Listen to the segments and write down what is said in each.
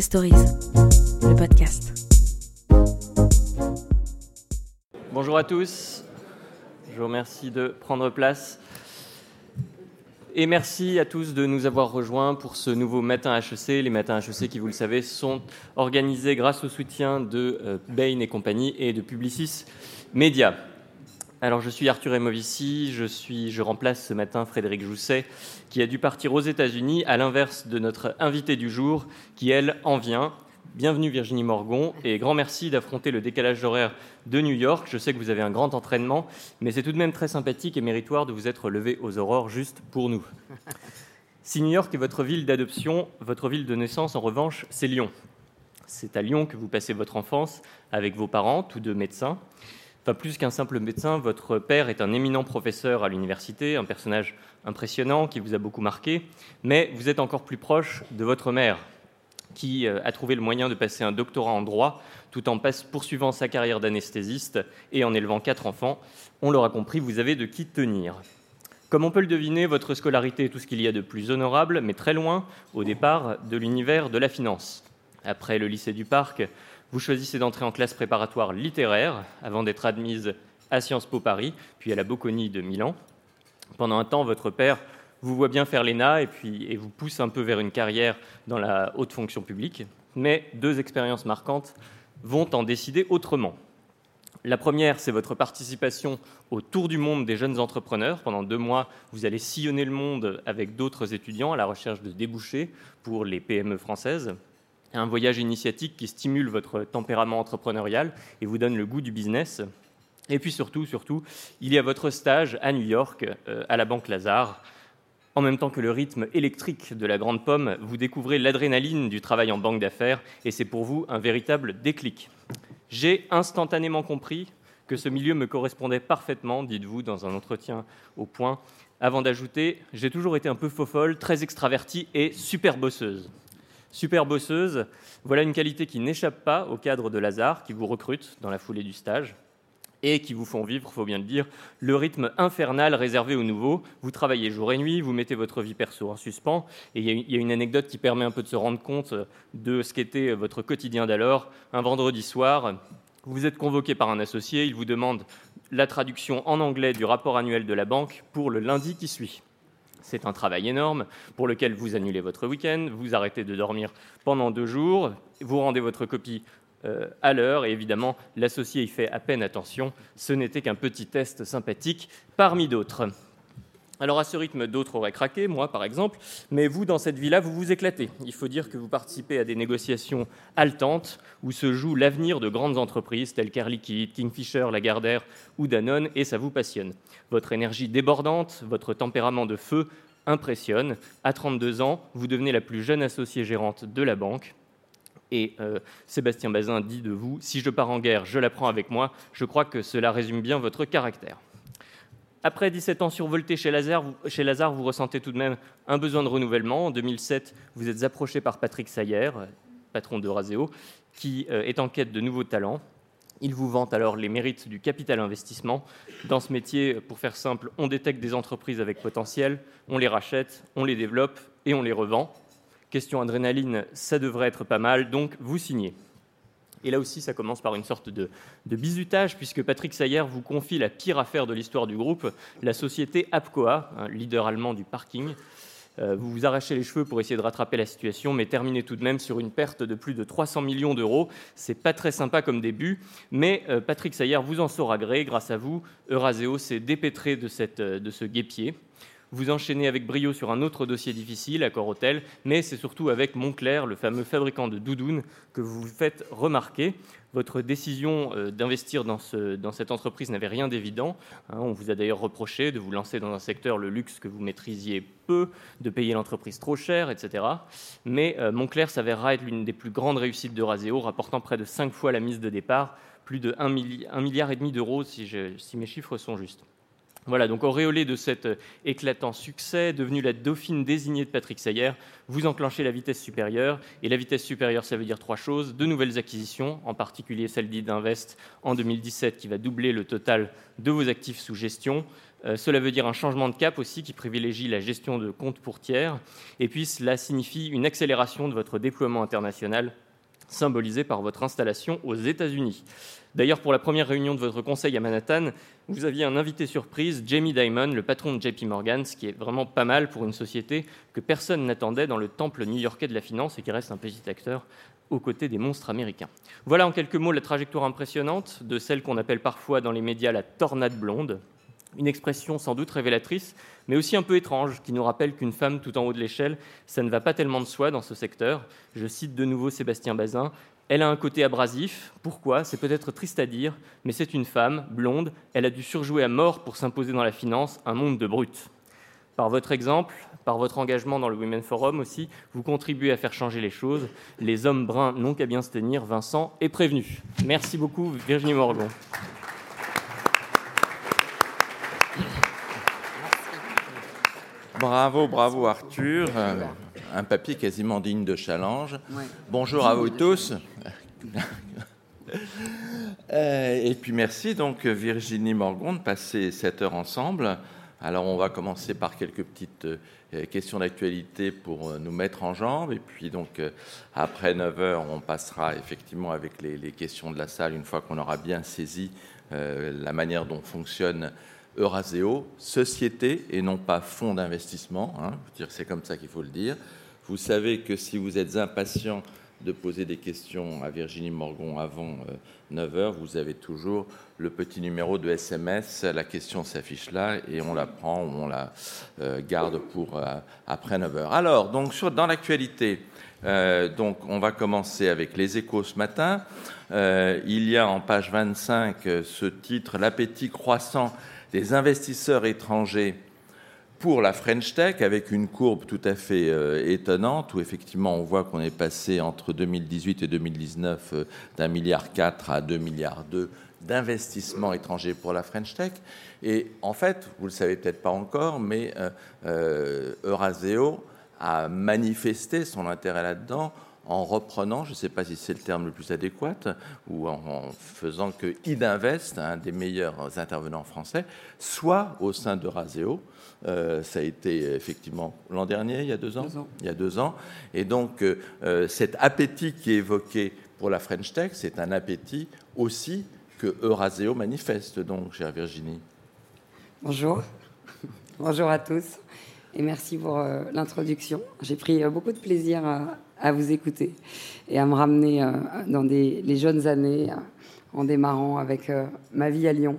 Stories, le podcast. Bonjour à tous, je vous remercie de prendre place. Et merci à tous de nous avoir rejoints pour ce nouveau Matin HEC. Les Matins HEC, qui vous le savez, sont organisés grâce au soutien de euh, Bain et compagnie et de Publicis Média. Alors, je suis Arthur Emovici, je, suis, je remplace ce matin Frédéric Jousset, qui a dû partir aux États-Unis, à l'inverse de notre invité du jour, qui, elle, en vient. Bienvenue Virginie Morgon et grand merci d'affronter le décalage horaire de New York. Je sais que vous avez un grand entraînement, mais c'est tout de même très sympathique et méritoire de vous être levé aux aurores juste pour nous. Si New York est votre ville d'adoption, votre ville de naissance, en revanche, c'est Lyon. C'est à Lyon que vous passez votre enfance avec vos parents, tous deux médecins. Enfin, plus qu'un simple médecin, votre père est un éminent professeur à l'université, un personnage impressionnant qui vous a beaucoup marqué, mais vous êtes encore plus proche de votre mère, qui euh, a trouvé le moyen de passer un doctorat en droit tout en poursuivant sa carrière d'anesthésiste et en élevant quatre enfants. On l'aura compris, vous avez de qui tenir. Comme on peut le deviner, votre scolarité est tout ce qu'il y a de plus honorable, mais très loin, au départ, de l'univers de la finance. Après le lycée du Parc, vous choisissez d'entrer en classe préparatoire littéraire avant d'être admise à Sciences Po Paris, puis à la Bocconi de Milan. Pendant un temps, votre père vous voit bien faire l'ENA et, puis, et vous pousse un peu vers une carrière dans la haute fonction publique. Mais deux expériences marquantes vont en décider autrement. La première, c'est votre participation au Tour du monde des jeunes entrepreneurs. Pendant deux mois, vous allez sillonner le monde avec d'autres étudiants à la recherche de débouchés pour les PME françaises un voyage initiatique qui stimule votre tempérament entrepreneurial et vous donne le goût du business. Et puis surtout, surtout, il y a votre stage à New York, euh, à la Banque Lazare. En même temps que le rythme électrique de la grande pomme, vous découvrez l'adrénaline du travail en banque d'affaires et c'est pour vous un véritable déclic. J'ai instantanément compris que ce milieu me correspondait parfaitement, dites-vous dans un entretien au point, avant d'ajouter J'ai toujours été un peu faux-folle, très extravertie et super bosseuse. Super bosseuse, voilà une qualité qui n'échappe pas au cadre de Lazare, qui vous recrute dans la foulée du stage et qui vous font vivre, il faut bien le dire, le rythme infernal réservé aux nouveaux. Vous travaillez jour et nuit, vous mettez votre vie perso en suspens, et il y, a une anecdote qui permet un peu de se rendre compte de ce qu'était votre quotidien d'alors. Un vendredi soir, vous êtes convoqué par un associé, il vous demande la traduction en anglais du rapport annuel de la banque pour le lundi qui suit. C'est un travail énorme pour lequel vous annulez votre week-end, vous arrêtez de dormir pendant deux jours, vous rendez votre copie euh, à l'heure et évidemment l'associé y fait à peine attention. Ce n'était qu'un petit test sympathique parmi d'autres. Alors à ce rythme, d'autres auraient craqué, moi par exemple, mais vous, dans cette vie-là, vous vous éclatez. Il faut dire que vous participez à des négociations haletantes où se joue l'avenir de grandes entreprises telles qu'Air Liquide, Kingfisher, Lagardère ou Danone, et ça vous passionne. Votre énergie débordante, votre tempérament de feu impressionne. À 32 ans, vous devenez la plus jeune associée gérante de la banque. Et euh, Sébastien Bazin dit de vous, si je pars en guerre, je la prends avec moi. Je crois que cela résume bien votre caractère. Après 17 ans survoltés chez Lazare, vous, chez Lazare, vous ressentez tout de même un besoin de renouvellement. En 2007, vous êtes approché par Patrick Sayer, patron de Raseo, qui euh, est en quête de nouveaux talents. Il vous vante alors les mérites du capital investissement. Dans ce métier, pour faire simple, on détecte des entreprises avec potentiel, on les rachète, on les développe et on les revend. Question adrénaline, ça devrait être pas mal, donc vous signez. Et là aussi, ça commence par une sorte de, bizutage, puisque Patrick Sayer vous confie la pire affaire de l'histoire du groupe, la société Apcoa, un leader allemand du parking. Euh, vous vous arrachez les cheveux pour essayer de rattraper la situation, mais terminez tout de même sur une perte de plus de 300 millions d'euros. C'est pas très sympa comme début, mais euh, Patrick Sayer vous en saura gré. Grâce à vous, Euraseo s'est dépêtré de, cette, euh, de ce guépier. Vous enchaînez avec brio sur un autre dossier difficile, Accor Hôtel, mais c'est surtout avec Montclair, le fameux fabricant de doudounes, que vous vous faites remarquer. Votre décision euh, d'investir dans, cette entreprise n'avait rien d'évident. Hein. on vous a d'ailleurs reproché de vous lancer dans un secteur, le luxe, que vous maîtrisiez peu, de payer l'entreprise trop cher, etc. Mais euh, Montclair s'avérera être l'une des plus grandes réussites de Raseo, rapportant près de 5 fois la mise de départ, plus de 1 milliard, et demi d'euros si mes chiffres sont justes. Voilà, donc auréolé de cet euh, éclatant succès, devenue la dauphine désignée de Patrick Sayer, vous enclenchez la vitesse supérieure. Et la vitesse supérieure, ça veut dire trois choses. De nouvelles acquisitions, en particulier celle d'Invest en 2017 qui va doubler le total de vos actifs sous gestion. Euh, cela veut dire un changement de cap aussi qui privilégie la gestion de comptes pour tiers. Et puis cela signifie une accélération de votre déploiement international symbolisé par votre installation aux États-Unis. D'ailleurs, pour la première réunion de votre conseil à Manhattan, vous aviez un invité surprise, Jamie Dimon, le patron de JP Morgan, ce qui est vraiment pas mal pour une société que personne n'attendait dans le temple new-yorkais de la finance et qui reste un petit acteur aux côtés des monstres américains. Voilà en quelques mots la trajectoire impressionnante de celle qu'on appelle parfois dans les médias la tornade blonde, une expression sans doute révélatrice, mais aussi un peu étrange, qui nous rappelle qu'une femme tout en haut de l'échelle, ça ne va pas tellement de soi dans ce secteur. Je cite de nouveau Sébastien Bazin, elle a un côté abrasif. Pourquoi? C'est peut-être triste à dire, mais c'est une femme, blonde. Elle a dû surjouer à mort pour s'imposer dans la finance, un monde de brutes. Par votre exemple, par votre engagement dans le Women Forum aussi, vous contribuez à faire changer les choses. Les hommes bruns n'ont qu'à bien se tenir. Vincent est prévenu. Merci beaucoup, Virginie Morgon. Bravo, bravo Arthur. Euh, un papier quasiment digne de challenge. Bonjour à vous tous. Euh, et puis merci donc Virginie Morgon de passer cette heure ensemble. Alors on va commencer par quelques petites euh, questions d'actualité pour nous mettre en jambes. Et puis donc après 9 heures, on passera effectivement avec les, questions de la salle une fois qu'on aura bien saisi la manière dont fonctionne Euraseo, société et non pas fonds d'investissement. Hein, c'est comme ça qu'il faut le dire. Vous savez que si vous êtes impatient de poser des questions à Virginie Morgon avant 9 euh, vous avez toujours le petit numéro de SMS. La question s'affiche là et on la prend ou on la euh, garde pour euh, après 9 h Alors, donc, dans l'actualité, on va commencer avec les échos ce matin. il y a en page 25 ce titre L'appétit croissant des investisseurs étrangers pour la French Tech, avec une courbe tout à fait euh, étonnante, où effectivement on voit qu'on est passé entre 2018 et 2019 euh, d'un milliard 4 à 2 milliards 2 d'investissements étrangers pour la French Tech. Et en fait, vous le savez peut-être pas encore, mais euh, Euraseo a manifesté son intérêt là-dedans en reprenant, je ne sais pas si c'est le terme le plus adéquat, ou en, faisant que Idinvest, un des meilleurs intervenants français, soit au sein de Raseo. Euh, ça a été effectivement l'an dernier, il y a deux ans, Il y a deux ans. Et donc, euh, cet appétit qui est évoqué pour la French Tech, c'est un appétit aussi que Euraseo manifeste, donc, chère Virginie. Bonjour. Bonjour à tous. Et merci pour euh, l'introduction. J'ai pris beaucoup de plaisir à, à vous écouter et à me ramener euh, dans les jeunes années euh, en démarrant avec euh, ma vie à Lyon.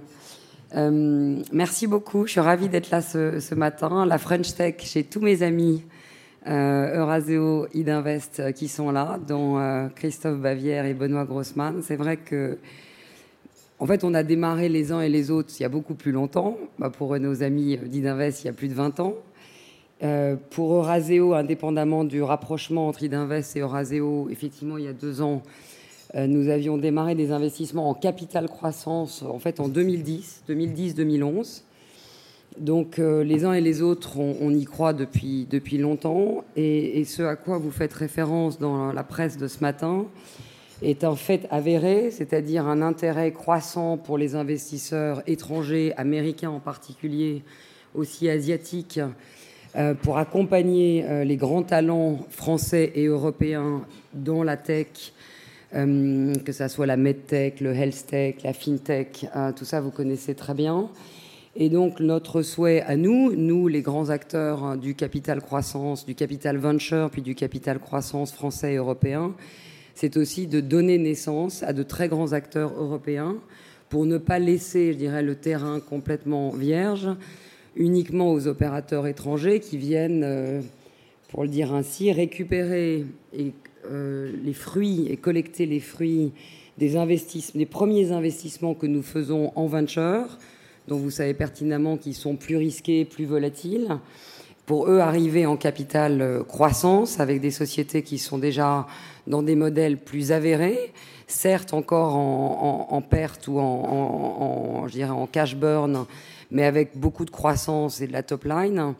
merci beaucoup. Je suis ravie d'être là ce, matin. La French Tech, j'ai tous mes amis euh, Euraseo, Idinvest qui sont là, dont Christophe Bavière et Benoît Grossman. C'est vrai que, en fait, on a démarré les uns et les autres il y a beaucoup plus longtemps. Bah, pour nos amis d'Idinvest, il y a plus de 20 ans. Euh, pour Euraseo, indépendamment du rapprochement entre Idinvest et Euraseo, effectivement, il y a deux ans, euh, nous avions démarré des investissements en capital croissance en fait en 2010, 2010-2011. Donc euh, les uns et les autres, on, y croit depuis, depuis longtemps. Et, et, ce à quoi vous faites référence dans la presse de ce matin est en fait avéré, c'est-à-dire un intérêt croissant pour les investisseurs étrangers, américains en particulier, aussi asiatiques, pour accompagner euh, les grands talents français et européens dans la tech, euh, que ce soit la medtech, le health tech, la fintech, tout ça vous connaissez très bien. Et donc notre souhait à nous, nous les grands acteurs du capital croissance, du capital venture, puis du capital croissance français et européen, c'est aussi de donner naissance à de très grands acteurs européens pour ne pas laisser, je dirais, le terrain complètement vierge uniquement aux opérateurs étrangers qui viennent, euh, pour le dire ainsi, récupérer euh, les fruits et collecter les fruits des, premiers investissements que nous faisons en venture, dont vous savez pertinemment qu'ils sont plus risqués, plus volatiles, pour eux arriver en capital euh, croissance avec des sociétés qui sont déjà dans des modèles plus avérés, certes encore en, perte ou en cash burn, mais avec beaucoup de croissance et de la top line.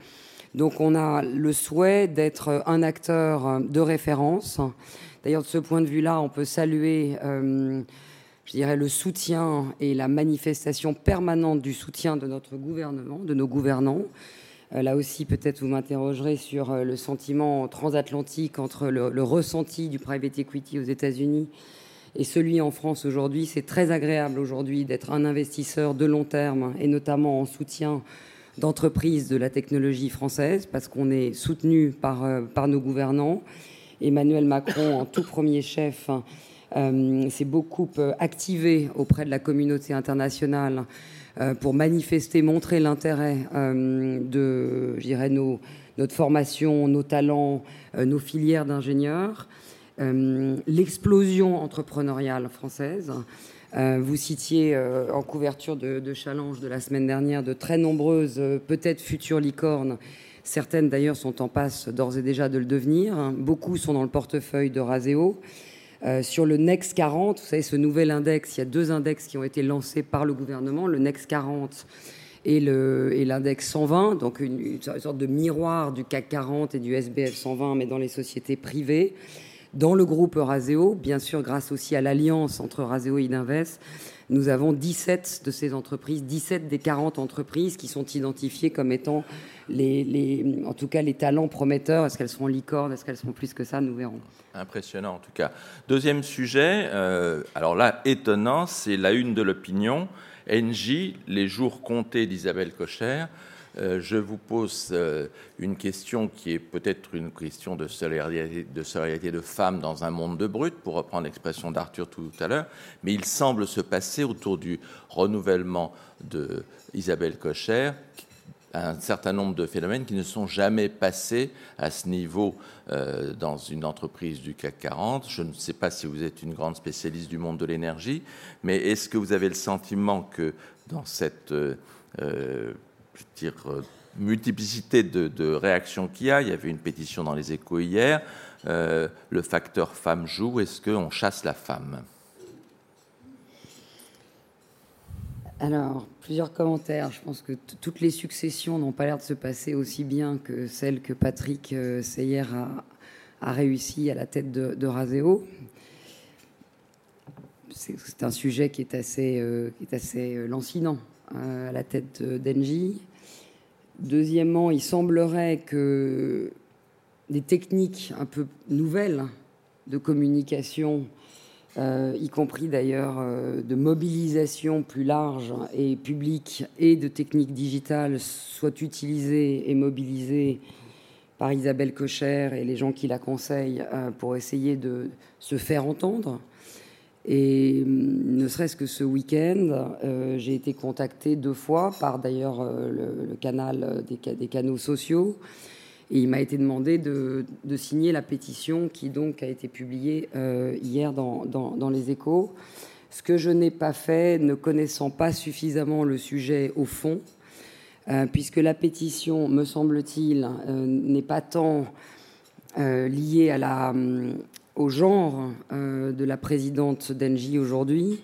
Donc on a le souhait d'être un acteur de référence. D'ailleurs, de ce point de vue-là, on peut saluer euh, je dirais, le soutien et la manifestation permanente du soutien de notre gouvernement, de nos gouvernants. Là aussi, peut-être vous m'interrogerez sur le sentiment transatlantique entre le ressenti du private equity aux États-Unis et celui en France aujourd'hui. C'est très agréable aujourd'hui d'être un investisseur de long terme et notamment en soutien d'entreprises de la technologie française parce qu'on est soutenu par, euh, par nos gouvernants. Emmanuel Macron, en tout premier chef, euh, s'est beaucoup euh, activé auprès de la communauté internationale euh, pour manifester, montrer l'intérêt de, nos, notre formation, nos talents, nos filières d'ingénieurs. Euh, l'explosion entrepreneuriale française. Euh, vous citiez euh, en couverture de, Challenge de la semaine dernière de très nombreuses, peut-être futures licornes. Certaines d'ailleurs sont en passe d'ores et déjà de le devenir. Beaucoup sont dans le portefeuille de Raseo. Sur le Next 40, vous savez, ce nouvel index, il y a deux index qui ont été lancés par le gouvernement, le Next 40 et l'index 120, donc une, sorte de miroir du CAC 40 et du SBF 120, mais dans les sociétés privées dans le groupe Raseo, bien sûr grâce aussi à l'alliance entre Raseo et Idinvest, nous avons 17 de ces entreprises, 17 des 40 entreprises qui sont identifiées comme étant en tout cas les talents prometteurs. Est-ce qu'elles seront licornes? Est-ce qu'elles seront plus que ça? Nous verrons. Impressionnant en tout cas. Deuxième sujet, euh, alors là étonnant, c'est la une de l'opinion. NJ, les jours comptés d'Isabelle Cocher. Euh, je vous pose euh, une question qui est peut-être une question de solidarité, de femmes dans un monde de brut, pour reprendre l'expression d'Arthur tout à l'heure, mais il semble se passer autour du renouvellement de Isabelle Cocher un certain nombre de phénomènes qui ne sont jamais passés à ce niveau euh, dans une entreprise du CAC 40. Je ne sais pas si vous êtes une grande spécialiste du monde de l'énergie, mais est-ce que vous avez le sentiment que dans cette je dire, euh, multiplicité de, réactions qu'il y a. Il y avait une pétition dans les échos hier. Euh, le facteur femme joue. Est-ce qu'on chasse la femme? Alors, plusieurs commentaires. Je pense que toutes les successions n'ont pas l'air de se passer aussi bien que celle que Patrick euh, Seyer a, réussi à la tête de, de Raseo. C'est un sujet qui est assez, qui est assez lancinant à la tête d'Engie. Deuxièmement, il semblerait que des techniques un peu nouvelles de communication, euh, y compris d'ailleurs euh, de mobilisation plus large et publique et de techniques digitales, soient utilisées et mobilisées par Isabelle Cocher et les gens qui la conseillent euh, pour essayer de se faire entendre. Et mm, ne serait-ce que ce week-end, euh, j'ai été contacté deux fois par d'ailleurs euh, le, canal des, des, canaux sociaux. Et il m'a été demandé de, signer la pétition qui donc a été publiée euh, hier dans, les échos. Ce que je n'ai pas fait, ne connaissant pas suffisamment le sujet au fond, euh, puisque la pétition, me semble-t-il, euh, n'est pas tant liée à la au genre euh, de la présidente d'Engie aujourd'hui,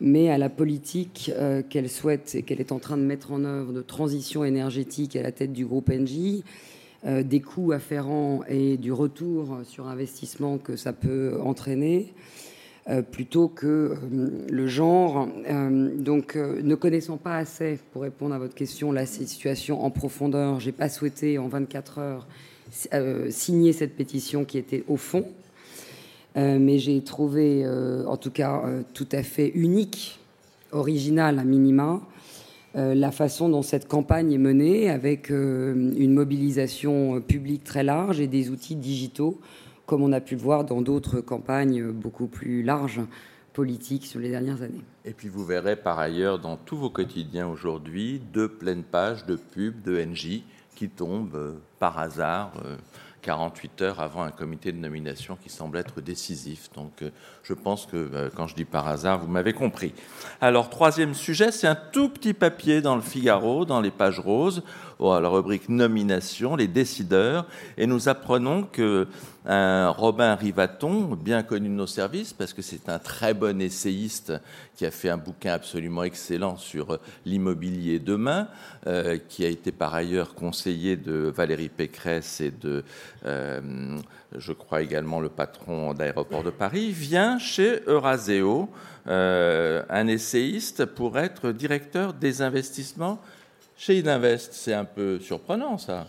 mais à la politique euh, qu'elle souhaite et qu'elle est en train de mettre en œuvre de transition énergétique à la tête du groupe Engie, euh, des coûts afférents et du retour sur investissement que ça peut entraîner. Plutôt que le genre. Donc, ne connaissant pas assez, pour répondre à votre question, la situation en profondeur, j'ai pas souhaité en 24 heures signer cette pétition qui était au fond, mais j'ai trouvé, euh, en tout cas, euh, tout à fait unique, original à minima, la façon dont cette campagne est menée, avec une mobilisation publique très large et des outils digitaux, comme on a pu le voir dans d'autres campagnes beaucoup plus larges politiques sur les dernières années. Et puis vous verrez par ailleurs dans tous vos quotidiens aujourd'hui deux pleines pages de pubs de NJ qui tombent par hasard 48 heures avant un comité de nomination qui semble être décisif. Donc euh, je pense que euh, quand je dis par hasard, vous m'avez compris. Alors troisième sujet, c'est un tout petit papier dans le Figaro, dans les pages roses, à la rubrique nomination, les décideurs, et nous apprenons que un Robin Rivaton, bien connu de nos services, parce que c'est un très bon essayiste qui a fait un bouquin absolument excellent sur l'immobilier demain, euh, qui a été par ailleurs conseiller de Valérie Pécresse et de, je crois également, le patron d'aéroport de Paris, vient chez Euraseo, un essayiste, pour être directeur des investissements chez Ininvest. C'est un peu surprenant, ça.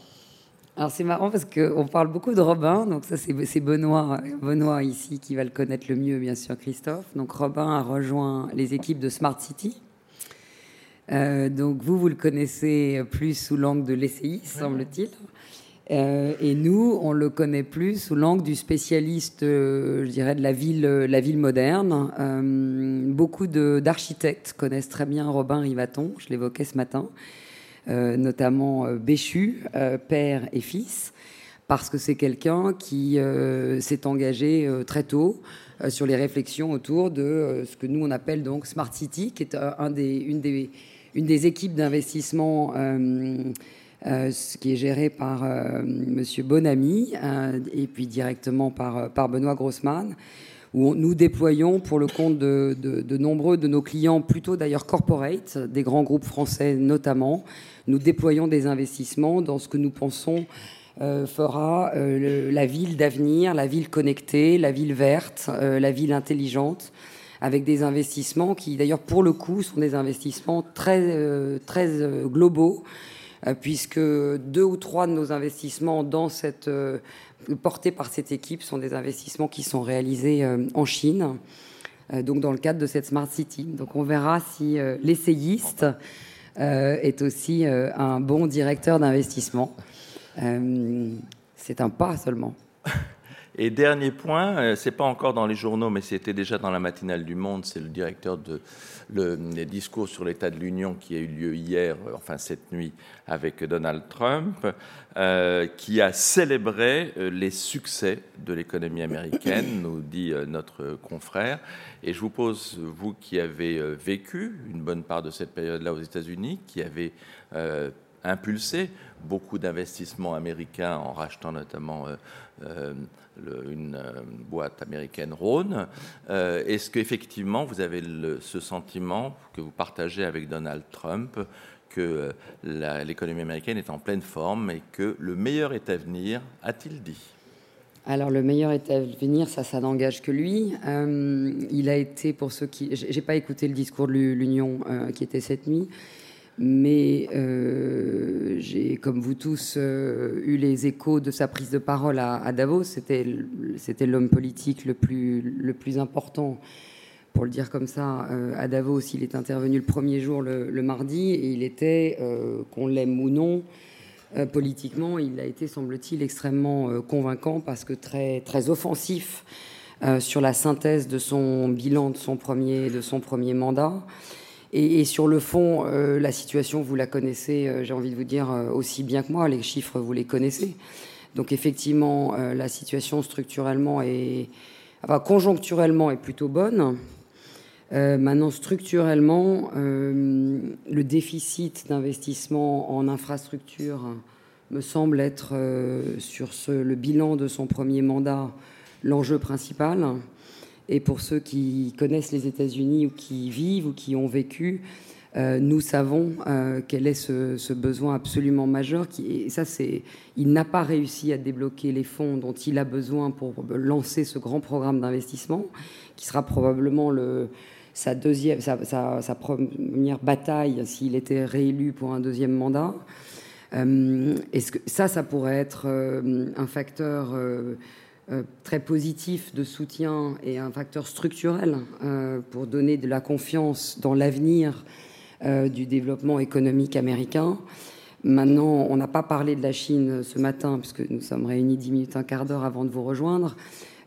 Alors c'est marrant parce qu'on parle beaucoup de Robin, donc ça c'est Benoît, Benoît ici qui va le connaître le mieux, bien sûr, Christophe. Donc Robin a rejoint les équipes de Smart City. Euh, donc vous, vous le connaissez plus sous l'angle de l'ECI, semble-t-il. Euh, et nous, on le connaît plus sous l'angle du spécialiste, euh, je dirais, de la ville, la ville moderne. beaucoup d'architectes connaissent très bien Robin Rivaton, je l'évoquais ce matin. Euh, notamment euh, Béchu, euh, père et fils, parce que c'est quelqu'un qui s'est engagé très tôt sur les réflexions autour de ce que nous on appelle donc Smart City, qui est une, des, équipes d'investissement qui est gérée par Monsieur Bonamy et puis directement par, Benoît Grossman où nous déployons pour le compte de, nombreux de nos clients, plutôt d'ailleurs corporate, des grands groupes français notamment, nous déployons des investissements dans ce que nous pensons euh, fera euh, la ville d'avenir, la ville connectée, la ville verte, euh, la ville intelligente, avec des investissements qui, d'ailleurs, pour le coup, sont des investissements très, très globaux, puisque deux ou trois de nos investissements dans cette portés par cette équipe sont des investissements qui sont réalisés en Chine, donc dans le cadre de cette Smart City. Donc on verra si l'essayiste est aussi un bon directeur d'investissement. C'est un pas seulement. Et dernier point, c'est pas encore dans les journaux, mais c'était déjà dans la matinale du Monde. C'est le directeur de le, discours sur l'état de l'Union qui a eu lieu hier, enfin cette nuit, avec Donald Trump, euh, qui a célébré euh, les succès de l'économie américaine, nous dit euh, notre confrère. Et je vous pose, vous qui avez vécu une bonne part de cette période-là aux États-Unis, qui avez impulsé beaucoup d'investissements américains en rachetant notamment une euh, boîte américaine Rhône. Euh, est-ce qu'effectivement vous avez ce sentiment que vous partagez avec Donald Trump que euh, l'économie américaine est en pleine forme et que le meilleur est à venir, a-t-il dit? Alors le meilleur est à venir, ça, ça n'engage que lui. il a été, pour ceux qui... J'ai pas écouté le discours de l'Union qui était cette nuit, mais euh, j'ai, comme vous tous, euh, eu les échos de sa prise de parole à, Davos. C'était, c'était l'homme politique le plus, le plus important, pour le dire comme ça, euh, à Davos. Il est intervenu le premier jour, le, mardi, et il était, qu'on l'aime ou non, politiquement, il a été, semble-t-il, extrêmement convaincant parce que très, très offensif sur la synthèse de son bilan de son premier, de son premier mandat. Et, sur le fond, euh, la situation, vous la connaissez, euh, j'ai envie de vous dire, euh, aussi bien que moi. Les chiffres, vous les connaissez. Donc effectivement, la situation structurellement et enfin, conjoncturellement est plutôt bonne. maintenant, structurellement, le déficit d'investissement en infrastructure me semble être sur le bilan de son premier mandat l'enjeu principal. Et pour ceux qui connaissent les États-Unis ou qui vivent ou qui ont vécu, euh, nous savons euh, quel est ce, besoin absolument majeur. Et ça, c'est, il n'a pas réussi à débloquer les fonds dont il a besoin pour lancer ce grand programme d'investissement, qui sera probablement le, sa, deuxième, sa, première bataille s'il était réélu pour un deuxième mandat. Euh, est-ce que ça, ça pourrait être un facteur très positif de soutien et un facteur structurel euh, pour donner de la confiance dans l'avenir euh, du développement économique américain. Maintenant, on n'a pas parlé de la Chine ce matin, puisque nous sommes réunis dix minutes, un quart d'heure avant de vous rejoindre.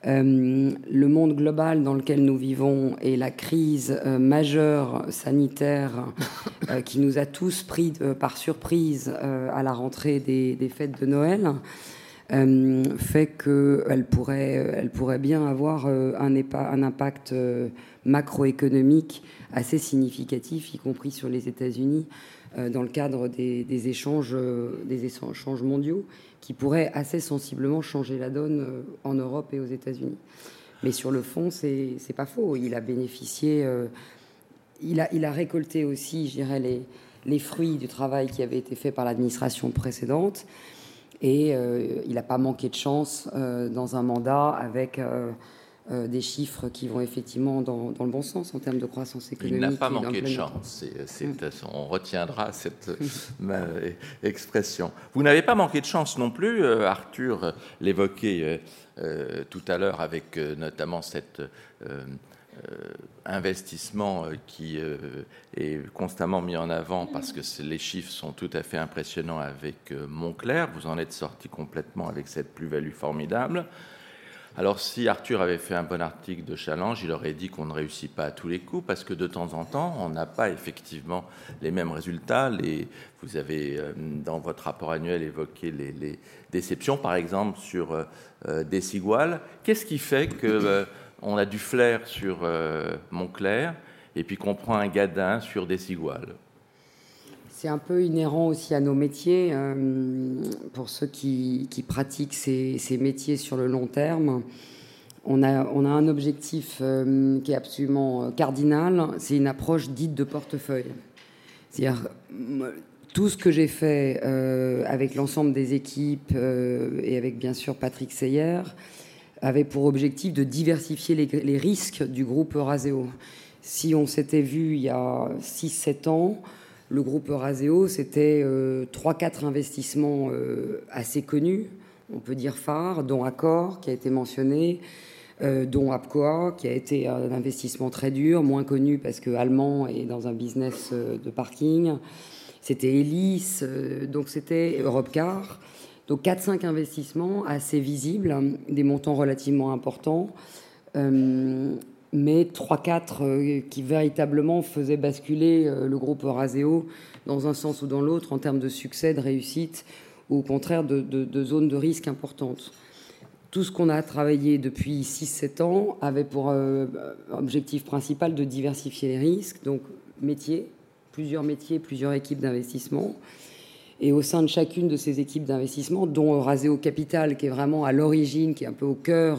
le monde global dans lequel nous vivons et la crise majeure sanitaire qui nous a tous pris par surprise à la rentrée des fêtes de Noël euh, fait qu'elle pourrait, elle pourrait bien avoir euh, un, un impact euh, macroéconomique assez significatif, y compris sur les États-Unis, dans le cadre des, échanges, des échanges mondiaux, qui pourraient assez sensiblement changer la donne en Europe et aux États-Unis. Mais sur le fond, c'est pas faux. Il a bénéficié, il, a, il a récolté aussi, je dirais, les, les fruits du travail qui avait été fait par l'administration précédente. Et il n'a pas manqué de chance dans un mandat avec euh, des chiffres qui vont effectivement dans, le bon sens en termes de croissance économique. Il n'a pas manqué de chance. Mm. On retiendra cette euh, expression. Vous n'avez pas manqué de chance non plus. Euh, Arthur l'évoquait tout à l'heure avec notamment cet investissement qui est constamment mis en avant parce que les chiffres sont tout à fait impressionnants avec Montclair. Vous en êtes sorti complètement avec cette plus-value formidable. Alors si Arthur avait fait un bon article de challenge, il aurait dit qu'on ne réussit pas à tous les coups parce que de temps en temps, on n'a pas effectivement les mêmes résultats. vous avez euh, dans votre rapport annuel évoqué les, déceptions, par exemple sur euh, euh, Desigual. Qu'est-ce qui fait qu'on a du flair sur Montclair et puis qu'on prend un gadin sur Desigual c'est un peu inhérent aussi à nos métiers. Euh, pour ceux qui, pratiquent ces, métiers sur le long terme, on a, on un objectif euh, qui est absolument euh, cardinal, c'est une approche dite de portefeuille. C'est-à-dire, tout ce que j'ai fait avec l'ensemble des équipes et avec bien sûr Patrick Seyer avait pour objectif de diversifier les, risques du groupe Euraseo. Si on s'était vu il y a 6-7 ans, le groupe Euraseo, c'était euh, trois, quatre investissements euh, assez connus, on peut dire phares, dont Accor, qui a été mentionné, euh, dont Apcoa, qui a été un investissement très dur, moins connu parce que allemand est dans un business de parking. C'était Elis, donc c'était Europcar. Donc 4-5 investissements assez visibles, des montants relativement importants mais 3-4 euh, qui véritablement faisaient basculer euh, le groupe Euraseo dans un sens ou dans l'autre en termes de succès, de réussite, ou au contraire de, zones de risque importantes. Tout ce qu'on a travaillé depuis 6-7 ans avait pour euh, objectif principal de diversifier les risques, donc métiers, plusieurs métiers, plusieurs équipes d'investissement. Et au sein de chacune de ces équipes d'investissement, dont Euraseo Capital, qui est vraiment à l'origine, qui est un peu au cœur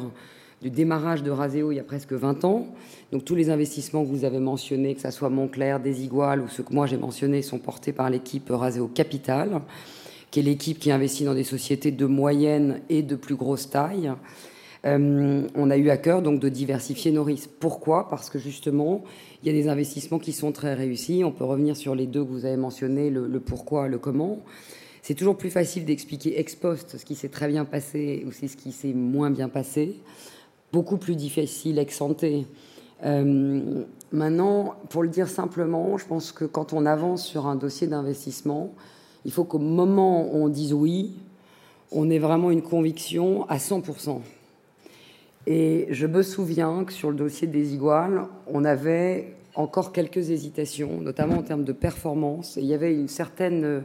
du démarrage de Raseo il y a presque 20 ans. Donc tous les investissements que vous avez mentionnés, que ce soit Montclair, Desigual ou ceux que moi j'ai mentionnés, sont portés par l'équipe Raseo Capital, qui est l'équipe qui investit dans des sociétés de moyenne et de plus grosse taille. Euh, on a eu à cœur donc de diversifier nos risques. Pourquoi? Parce que justement, il y a des investissements qui sont très réussis. On peut revenir sur les deux que vous avez mentionnés, le, pourquoi, le comment. C'est toujours plus facile d'expliquer ex post ce qui s'est très bien passé ou ce qui s'est moins bien passé beaucoup plus difficile ex santé. Euh, maintenant, pour le dire simplement, je pense que quand on avance sur un dossier d'investissement, il faut qu'au moment où on dise oui, on ait vraiment une conviction à 100%. Et je me souviens que sur le dossier des Iguales, on avait encore quelques hésitations, notamment en termes de performance. Et il y avait une certaine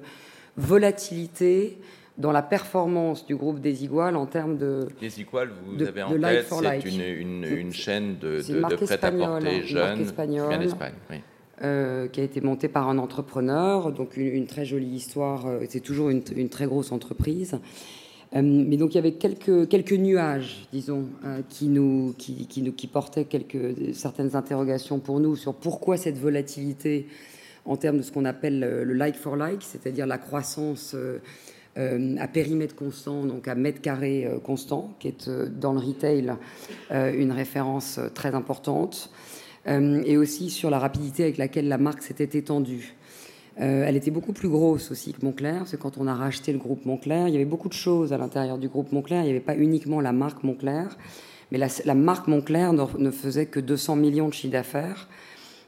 volatilité dans la performance du groupe des Iguales en termes de. Les Iguales, vous avez en tête, c'est une, une, chaîne de, de, de prêt-à-porter jeune d'Espagne. Euh, qui a été montée par un entrepreneur, donc une, très jolie histoire. Euh, c'est toujours une, très grosse entreprise. Euh, mais donc il y avait quelques, quelques nuages, disons, qui, nous, qui, qui, portaient quelques, certaines interrogations pour nous sur pourquoi cette volatilité en termes de ce qu'on appelle le like for like, c'est-à-dire la croissance euh, à périmètre constant, donc à mètre carré euh, constant, qui est euh, dans le retail une référence très importante, et aussi sur la rapidité avec laquelle la marque s'était étendue. Elle était beaucoup plus grosse aussi que Montclair, parce que quand on a racheté le groupe Montclair, il y avait beaucoup de choses à l'intérieur du groupe Montclair. Il n'y avait pas uniquement la marque Montclair, mais la, marque Montclair ne, faisait que 200 millions de chiffre d'affaires.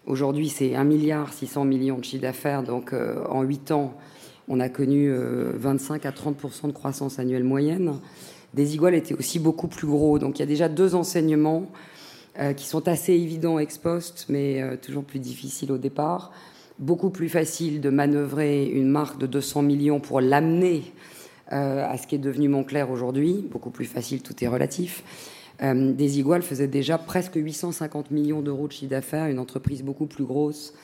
Aujourd'hui, c'est 1 milliard 600 millions de chiffre d'affaires, donc en 8 ans, on a connu 25 euh, à 30% de croissance annuelle moyenne. Desigual était aussi beaucoup plus gros. Donc il y a déjà deux enseignements euh, qui sont assez évidents ex post, mais euh, toujours plus difficiles au départ. Beaucoup plus facile de manœuvrer une marque de 200 millions pour l'amener à ce qui est devenu Montclair aujourd'hui. Beaucoup plus facile, tout est relatif. Desigual faisait déjà presque 850 millions d'euros de chiffre d'affaires, une entreprise beaucoup plus grosse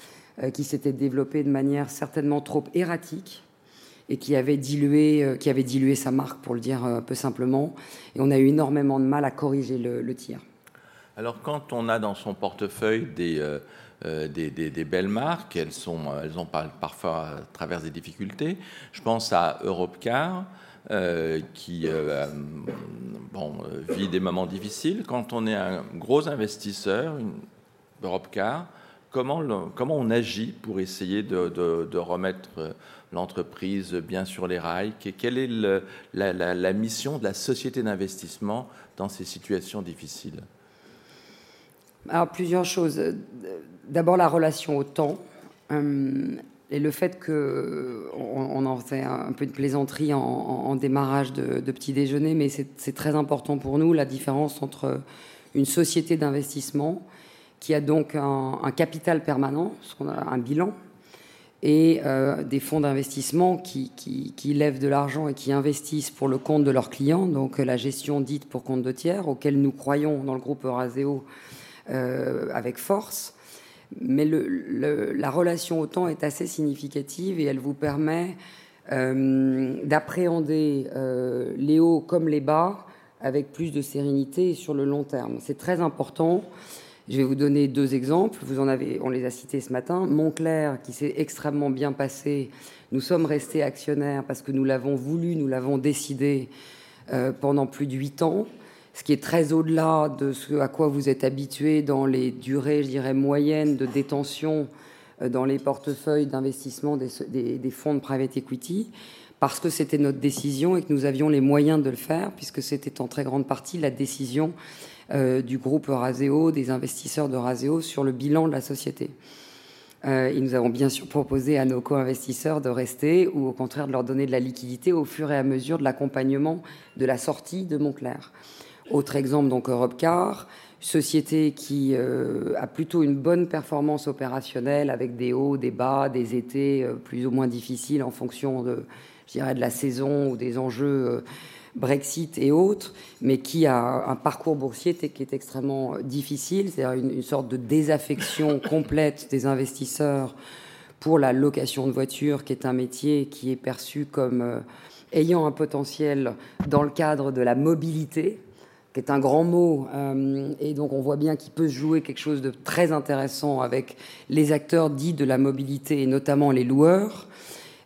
qui s'était développée de manière certainement trop erratique et qui avait dilué, euh, qui avait dilué sa marque, pour le dire euh, un peu simplement. Et on a eu énormément de mal à corriger le, tir. Alors, quand on a dans son portefeuille des, euh, des, belles marques, elles, ont parfois à travers des difficultés. Je pense à Europcar. qui bon, vit des moments difficiles. Quand on est un gros investisseur, une Europcar, comment on agit pour essayer de, remettre l'entreprise bien sur les rails? Quelle est la, mission de la société d'investissement dans ces situations difficiles? Alors, plusieurs choses. D'abord, la relation au temps. Euh, et le fait que on, en fait un peu de plaisanterie en, démarrage de, petit déjeuner, mais c'est très important pour nous la différence entre une société d'investissement qui a donc un, capital permanent, ce qu'on a un bilan, et euh, des fonds d'investissement qui, qui, lèvent de l'argent et qui investissent pour le compte de leurs clients, donc la gestion dite pour compte de tiers, auquel nous croyons dans le groupe Euraseo avec force. Mais la relation au temps est assez significative et elle vous permet euh, d'appréhender les hauts comme les bas avec plus de sérénité sur le long terme. C'est très important. Je vais vous donner deux exemples. Vous en avez, on les a cités ce matin. Montclair, qui s'est extrêmement bien passé. Nous sommes restés actionnaires parce que nous l'avons voulu, nous l'avons décidé euh, pendant plus de huit ans, ce qui est très au-delà de ce à quoi vous êtes habitué dans les durées, je dirais, moyennes de détention euh, dans les portefeuilles d'investissement des, fonds de private equity, parce que c'était notre décision et que nous avions les moyens de le faire, puisque c'était en très grande partie la décision euh, du groupe Raseo, des investisseurs de Raseo sur le bilan de la société. Euh, et nous avons bien sûr proposé à nos co-investisseurs de rester ou au contraire de leur donner de la liquidité au fur et à mesure de l'accompagnement de la sortie de Montclair. Autre exemple, donc Europcar, société qui euh, a plutôt une bonne performance opérationnelle avec des hauts, des bas, des étés plus ou moins difficiles en fonction de, je dirais, de la saison ou des enjeux Brexit et autres, mais qui a un parcours boursier qui est extrêmement difficile, c'est-à-dire une, sorte de désaffection complète des investisseurs pour la location de voitures, qui est un métier qui est perçu comme euh, ayant un potentiel dans le cadre de la mobilité, qui est un grand mot, euh, et donc on voit bien qu'il peut se jouer quelque chose de très intéressant avec les acteurs dits de la mobilité, et notamment les loueurs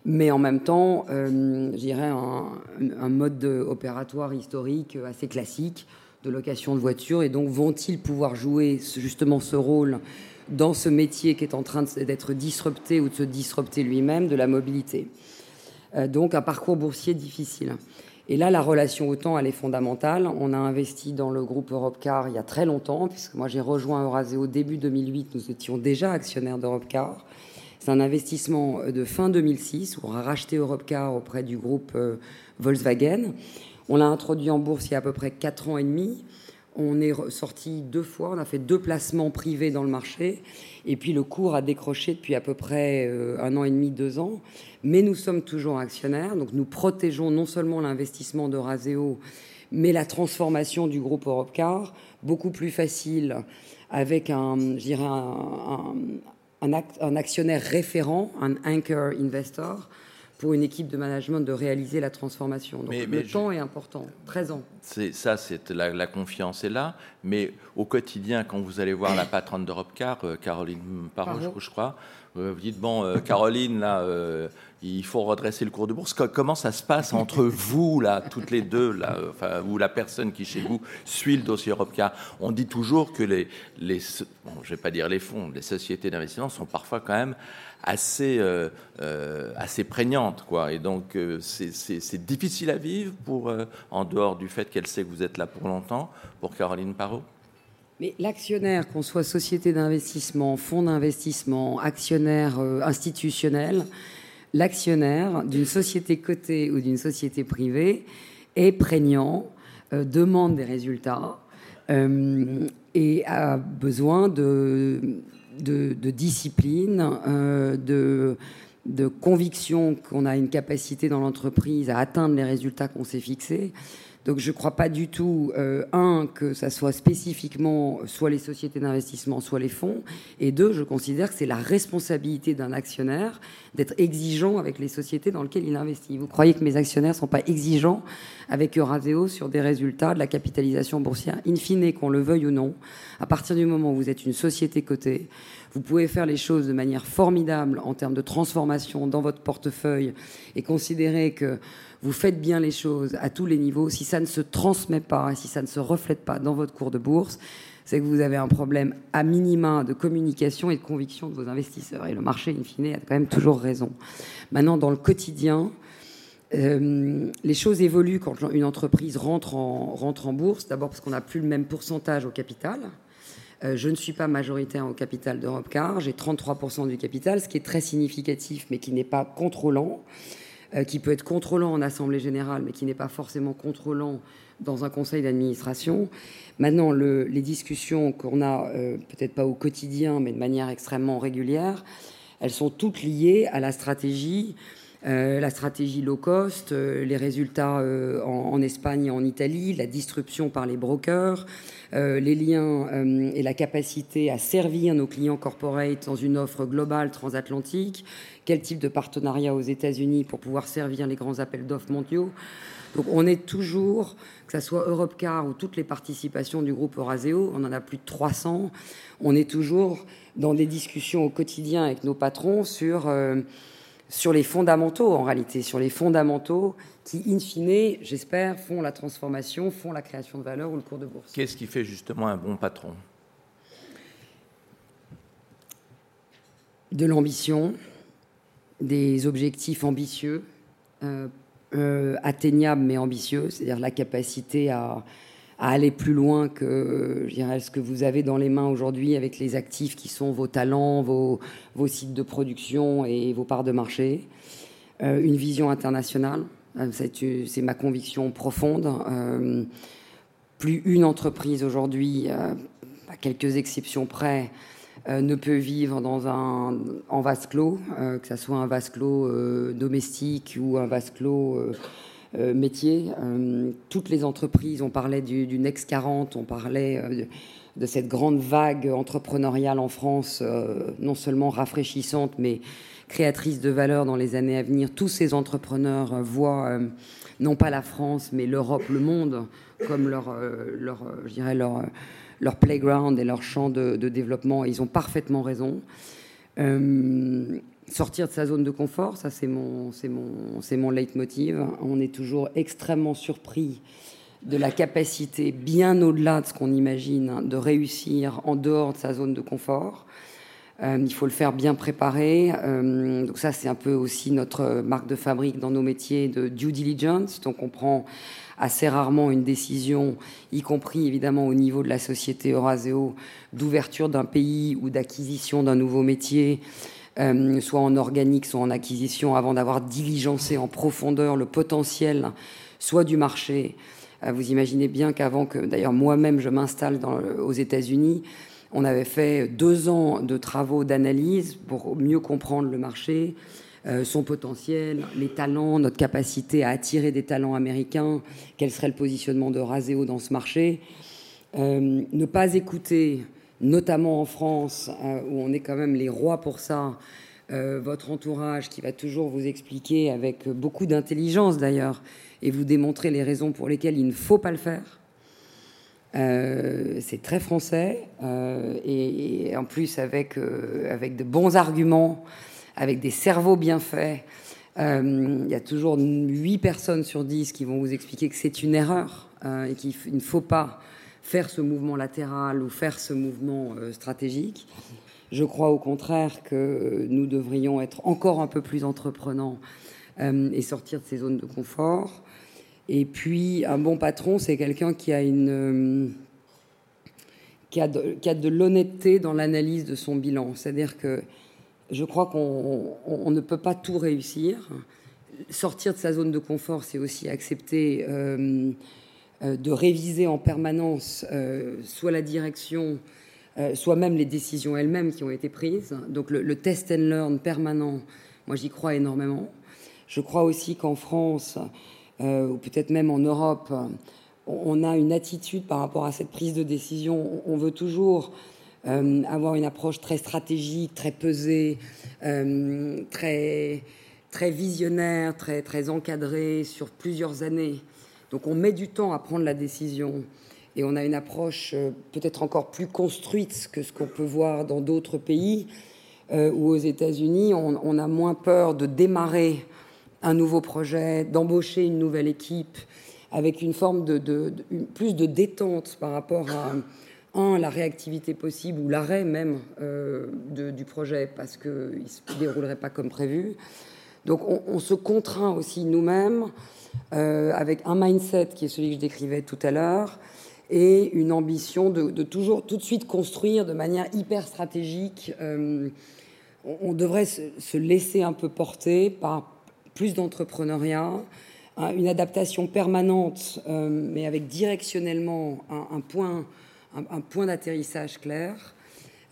mais en même temps, euh, je dirais un, mode opératoire historique assez classique de location de voitures. Et donc, vont-ils pouvoir jouer justement ce rôle dans ce métier qui est en train d'être disrupté ou de se disrupter lui-même de la mobilité? Euh, Donc, un parcours boursier difficile. Et là, la relation au temps, elle est fondamentale. On a investi dans le groupe Europcar il y a très longtemps, puisque moi j'ai rejoint Euraseo début 2008. Nous étions déjà actionnaires d'Europcar. C'est un investissement de fin 2006 où on a racheté Europcar auprès du groupe euh, Volkswagen. On l'a introduit en bourse il y a à peu près 4 ans et demi. On est sorti deux fois, on a fait deux placements privés dans le marché, et puis le cours a décroché depuis à peu près euh, un an et demi, deux ans. Mais nous sommes toujours actionnaires, donc nous protégeons non seulement l'investissement de Raseo, mais la transformation du groupe Europcar, beaucoup plus facile avec un, je dirais un, un, actionnaire référent, un anchor investor, pour une équipe de management de réaliser la transformation. Donc le temps est important, 13 ans. C'est ça, c'est la, confiance est là, mais au quotidien, quand vous allez voir la patronne d'Europecar, euh, Caroline Parot, je, crois, euh, vous dites bon, euh, Caroline, là, il faut redresser le cours de bourse. comment ça se passe entre vous, là, toutes les deux, là, enfin, ou la personne qui chez vous suit le dossier Europcar? On dit toujours que les, les bon, je vais pas dire les fonds, les sociétés d'investissement sont parfois quand même assez, euh, euh, assez prégnantes, quoi. Et donc, euh, c'est difficile à vivre pour, en dehors du fait qu'elle sait que vous êtes là pour longtemps, pour Caroline Parot? Mais l'actionnaire, qu'on soit société d'investissement, fonds d'investissement, actionnaire institutionnel, l'actionnaire d'une société cotée ou d'une société privée est prégnant, euh, demande des résultats euh, et a besoin de, discipline, euh, de conviction qu'on a une capacité dans l'entreprise à atteindre les résultats qu'on s'est fixés. Donc je ne crois pas du tout, euh, un, que ça soit spécifiquement soit les sociétés d'investissement, soit les fonds, et deux, je considère que c'est la responsabilité d'un actionnaire d'être exigeant avec les sociétés dans lesquelles il investit. Vous croyez que mes actionnaires ne sont pas exigeants avec Euraseo sur des résultats de la capitalisation boursière In fine, qu'on le veuille ou non, à partir du moment où vous êtes une société cotée, vous pouvez faire les choses de manière formidable en termes de transformation dans votre portefeuille et considérer que vous faites bien les choses à tous les niveaux, si ça ne se transmet pas et si ça ne se reflète pas dans votre cours de bourse, c'est que vous avez un problème à minima de communication et de conviction de vos investisseurs. Et le marché, in fine, a quand même toujours raison. Maintenant, dans le quotidien, euh, les choses évoluent quand une entreprise rentre en, rentre en bourse. D'abord parce qu'on n'a plus le même pourcentage au capital. Euh, je ne suis pas majoritaire au capital d'Europecar. J'ai 33% du capital, ce qui est très significatif, mais qui n'est pas contrôlant. Euh, qui peut être contrôlant en assemblée générale, mais qui n'est pas forcément contrôlant dans un conseil d'administration. Maintenant, le, les discussions qu'on a, euh, peut-être pas au quotidien, mais de manière extrêmement régulière, elles sont toutes liées à la stratégie, la stratégie low cost, euh, les résultats euh, en, Espagne et en Italie, la disruption par les brokers, euh, les liens euh, et la capacité à servir nos clients corporate dans une offre globale transatlantique, quel type de partenariat aux États-Unis pour pouvoir servir les grands appels d'offres mondiaux. Donc on est toujours, que ce soit Europcar ou toutes les participations du groupe Euraseo, on en a plus de 300, on est toujours dans des discussions au quotidien avec nos patrons sur, euh, sur les fondamentaux en réalité, sur les fondamentaux qui, in fine, j'espère, font la transformation, font la création de valeur ou le cours de bourse. Qu'est-ce qui fait justement un bon patron? De l'ambition, des objectifs ambitieux, euh, euh, atteignable mais ambitieux, c'est-à-dire la capacité à, à, aller plus loin que je ce que vous avez dans les mains aujourd'hui avec les actifs qui sont vos talents, vos, sites de production et vos parts de marché. Euh, une vision internationale, euh, c'est ma conviction profonde. Euh, plus une entreprise aujourd'hui, à quelques exceptions près, ne peut vivre dans un, en vase clos, que ce soit un vase clos domestique ou un vase clos euh, euh, métier. Euh, toutes les entreprises, on parlait du, du Next 40, on parlait de, de, cette grande vague entrepreneuriale en France, non seulement rafraîchissante, mais créatrice de valeur dans les années à venir. Tous ces entrepreneurs voient non pas la France, mais l'Europe, le monde, comme leur, leur je dirais leur leur playground et leur champ de, de développement. Ils ont parfaitement raison. Sortir de sa zone de confort, ça c'est mon, c'est mon, c'est mon leitmotiv. On est toujours extrêmement surpris de la capacité, bien au-delà de ce qu'on imagine, de réussir en dehors de sa zone de confort. Euh, il faut le faire bien préparé. Euh, donc ça, c'est un peu aussi notre marque de fabrique dans nos métiers de due diligence. Donc on prend assez rarement une décision, y compris évidemment au niveau de la société Euraseo, d'ouverture d'un pays ou d'acquisition d'un nouveau métier, euh, soit en organique, soit en acquisition, avant d'avoir diligencé en profondeur le potentiel, soit du marché. Euh, vous imaginez bien qu'avant que, d'ailleurs, moi-même, je m'installe aux États-Unis, on avait fait deux ans de travaux d'analyse pour mieux comprendre le marché, euh, son potentiel, les talents, notre capacité à attirer des talents américains, quel serait le positionnement de Raseo dans ce marché. Ne pas écouter, notamment en France, euh, où on est quand même les rois pour ça, euh, votre entourage qui va toujours vous expliquer avec beaucoup d'intelligence d'ailleurs, et vous démontrer les raisons pour lesquelles il ne faut pas le faire. Euh, c'est très français et, en plus avec, avec de bons arguments avec des cerveaux bien faits. Il y a toujours 8 personnes sur 10 qui vont vous expliquer que c'est une erreur et qu'il ne faut pas faire ce mouvement latéral ou faire ce mouvement euh, stratégique. Je crois au contraire que nous devrions être encore un peu plus entreprenants euh, et sortir de ces zones de confort. Et puis, un bon patron, c'est quelqu'un qui a une euh, qui a de, de l'honnêteté dans l'analyse de son bilan. C'est-à-dire que je crois qu'on on, on ne peut pas tout réussir. Sortir de sa zone de confort, c'est aussi accepter euh, euh, de réviser en permanence euh, soit la direction, euh, soit même les décisions elles-mêmes qui ont été prises. Donc le, le test and learn permanent, moi j'y crois énormément. Je crois aussi qu'en France, euh, ou peut-être même en Europe, on a une attitude par rapport à cette prise de décision. On veut toujours euh, avoir une approche très stratégique, très pesée, euh, très, très visionnaire, très, très encadrée sur plusieurs années. Donc on met du temps à prendre la décision et on a une approche euh, peut-être encore plus construite que ce qu'on peut voir dans d'autres pays euh, ou aux États-Unis. On, a moins peur de démarrer un nouveau projet, d'embaucher une nouvelle équipe avec une forme de, plus de détente par rapport à un, la réactivité possible ou l'arrêt même euh, du projet parce qu'il ne se déroulerait pas comme prévu. Donc on, se contraint aussi nous-mêmes euh, avec un mindset qui est celui que je décrivais tout à l'heure et une ambition de, toujours tout de suite construire de manière hyper stratégique. Euh, on, devrait se, laisser un peu porter par plus d'entrepreneuriat, une adaptation permanente, euh, mais avec directionnellement un, point, un, point d'atterrissage clair,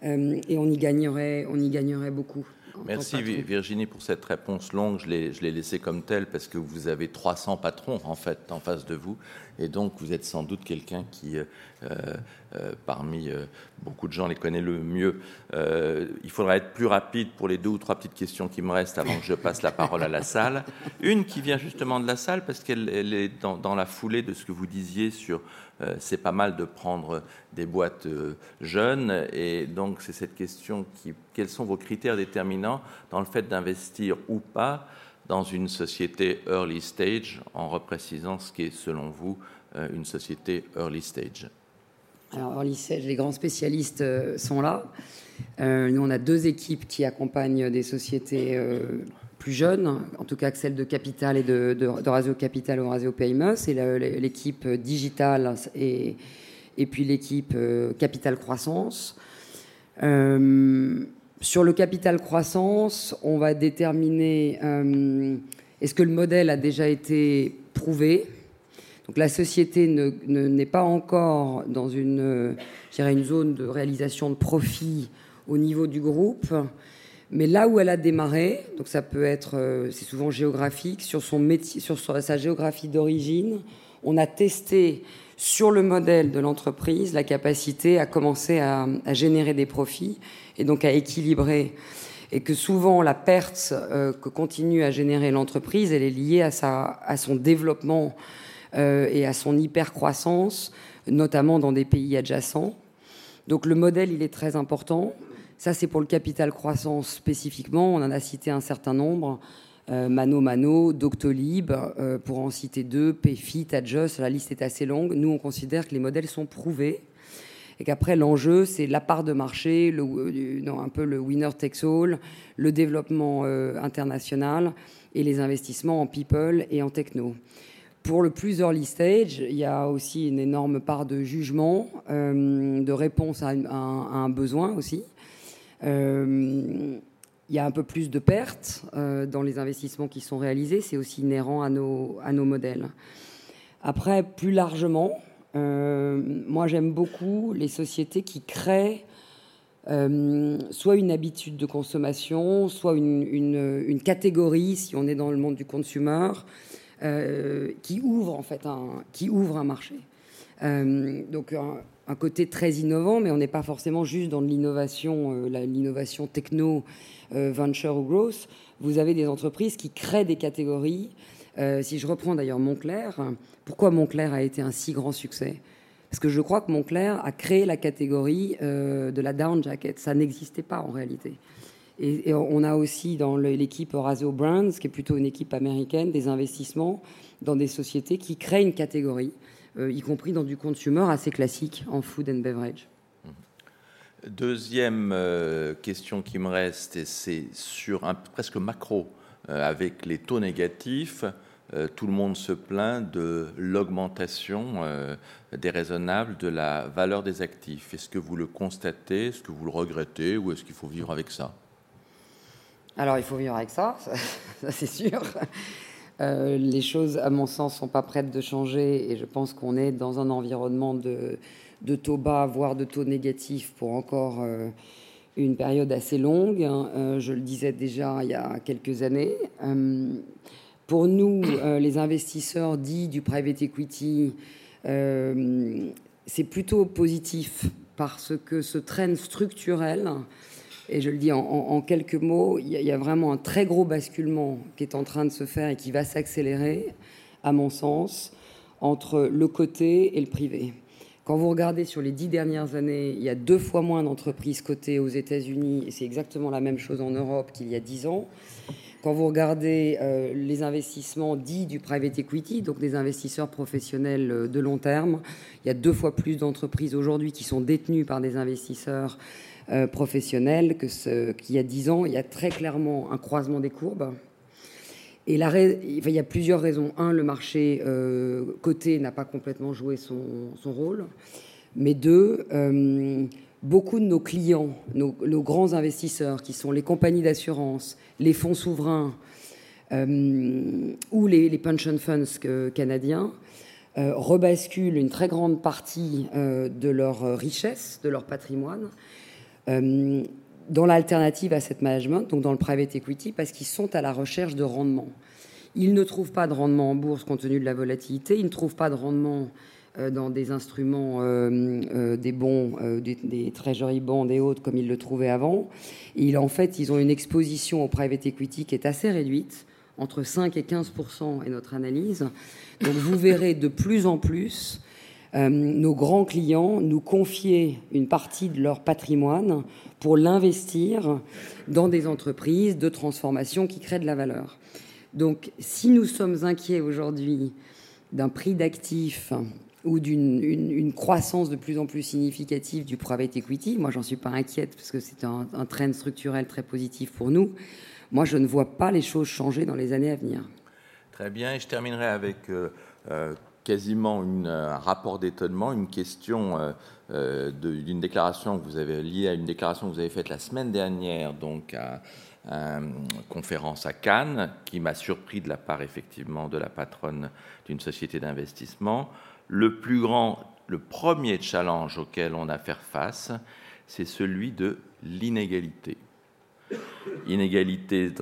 et on y gagnerait, on y gagnerait beaucoup. Merci Virginie pour cette réponse longue. Je l'ai laissée comme telle parce que vous avez 300 patrons en fait en face de vous et donc vous êtes sans doute quelqu'un qui, euh, euh, parmi euh, beaucoup de gens, les connaît le mieux. il faudra être plus rapide pour les deux ou trois petites questions qui me restent avant que je passe la parole à la salle. Une qui vient justement de la salle parce qu'elle est dans, dans, la foulée de ce que vous disiez sur c'est pas mal de prendre des boîtes euh, jeunes. Et donc, c'est cette question qui, quels sont vos critères déterminants dans le fait d'investir ou pas dans une société early stage, en reprécisant ce qui est, selon vous, euh, une société early stage? Alors, early stage, les grands spécialistes sont là. nous, on a deux équipes qui accompagnent des sociétés plus jeunes, en tout cas que celle de Capital et de, de, Rasio Capital ou Rasio PME, c'est l'équipe digitale et, et puis l'équipe euh, Capital Croissance. Euh, sur le capital croissance, on va déterminer euh, est-ce que le modèle a déjà été prouvé? Donc la société n'est ne, pas encore dans une, une zone de réalisation de profit au niveau du groupe. Mais là où elle a démarré, donc ça peut être, euh, c'est souvent géographique, sur son métier, sur sa géographie d'origine, on a testé sur le modèle de l'entreprise la capacité à commencer à, générer des profits et donc à équilibrer. Et que souvent la perte euh, que continue à générer l'entreprise, elle est liée à, sa, à son développement euh, et à son hypercroissance, notamment dans des pays adjacents. Donc le modèle, il est très important. Ça, c'est pour le capital croissance spécifiquement. On en a cité un certain nombre. Euh, Mano Mano, Doctolib, euh, pour en citer deux, PayFit, Adjust, la liste est assez longue. Nous, on considère que les modèles sont prouvés et qu'après, l'enjeu, c'est la part de marché, euh, un peu le winner takes all, le développement international et les investissements en people et en techno. Pour le plus early stage, il y a aussi une énorme part de jugement, de réponse à un besoin aussi. Euh, il y a un peu plus de pertes euh, dans les investissements qui sont réalisés. C'est aussi inhérent à nos, à nos modèles. Après, plus largement, euh, moi j'aime beaucoup les sociétés qui créent soit une habitude de consommation, soit une, une, catégorie, si on est dans le monde du consumer, qui ouvre en fait un, qui ouvre un marché. donc côté très innovant, mais on n'est pas forcément juste dans l'innovation, euh, l'innovation techno, euh, venture ou growth. Vous avez des entreprises qui créent des catégories. Euh, si je reprends d'ailleurs Montclair, pourquoi Montclair a été un si grand succès? Parce que je crois que Montclair a créé la catégorie de la down jacket. Ça n'existait pas en réalité. Et, on a aussi dans l'équipe Rasio Brands, qui est plutôt une équipe américaine, des investissements dans des sociétés qui créent une catégorie. Euh, y compris dans du consumer assez classique en food and beverage. Deuxième euh, question qui me reste, c'est sur un presque macro, euh, avec les taux négatifs. tout le monde se plaint de l'augmentation déraisonnable de la valeur des actifs. Est-ce que vous le constatez? Est-ce que vous le regrettez? Ou est-ce qu'il faut vivre avec ça? Alors, il faut vivre avec ça, ça c'est sûr. Euh, les choses, à mon sens, sont pas prêtes de changer et je pense qu'on est dans un environnement de, taux bas, voire de taux négatifs pour encore euh, une période assez longue. Hein. Euh, je le disais déjà il y a quelques années. pour nous, les investisseurs dits du private equity, c'est plutôt positif parce que ce train structurel et je le dis en, quelques mots, il y, a vraiment un très gros basculement qui est en train de se faire et qui va s'accélérer, à mon sens, entre le côté et le privé. Quand vous regardez sur les dix dernières années, il y a deux fois moins d'entreprises cotées aux États-Unis, et c'est exactement la même chose en Europe qu'il y a dix ans. quand vous regardez les investissements dits du private equity, donc des investisseurs professionnels de long terme, il y a deux fois plus d'entreprises aujourd'hui qui sont détenues par des investisseurs professionnels que ce qu'il y a dix ans. Il y a très clairement un croisement des courbes. Et il y a plusieurs raisons. Un, le marché euh, coté n'a pas complètement joué son, rôle. Mais deux, euh, beaucoup de nos clients, nos, grands investisseurs, qui sont les compagnies d'assurance, les fonds souverains euh, ou les, pension funds canadiens, rebasculent une très grande partie de leur richesse, de leur patrimoine, dans l'alternative à cette management, donc dans le private equity, parce qu'ils sont à la recherche de rendement. Ils ne trouvent pas de rendement en bourse compte tenu de la volatilité, ils ne trouvent pas de rendement euh, dans des instruments, euh, euh, des bons, des, des, treasury bonds et autres comme ils le trouvaient avant. Et en fait, ils ont une exposition au private equity qui est assez réduite, entre 5 et 15% est notre analyse. Donc vous verrez de plus en plus nos grands clients nous confier une partie de leur patrimoine pour l'investir dans des entreprises de transformation qui créent de la valeur. Donc, si nous sommes inquiets aujourd'hui d'un prix d'actifs ou d'une croissance de plus en plus significative du private equity, moi j'en suis pas inquiète parce que c'est un, un trend structurel très positif pour nous. Moi, je ne vois pas les choses changer dans les années à venir. Très bien, et je terminerai avec euh, euh, quasiment un rapport d'étonnement, une question euh, euh, d'une déclaration que vous avez liée à une déclaration que vous avez faite la semaine dernière, donc à, une conférence à Cannes, qui m'a surpris de la part effectivement de la patronne d'une société d'investissement. Le plus grand, le premier challenge auquel on a à faire face, c'est celui de l'inégalité. Inégalité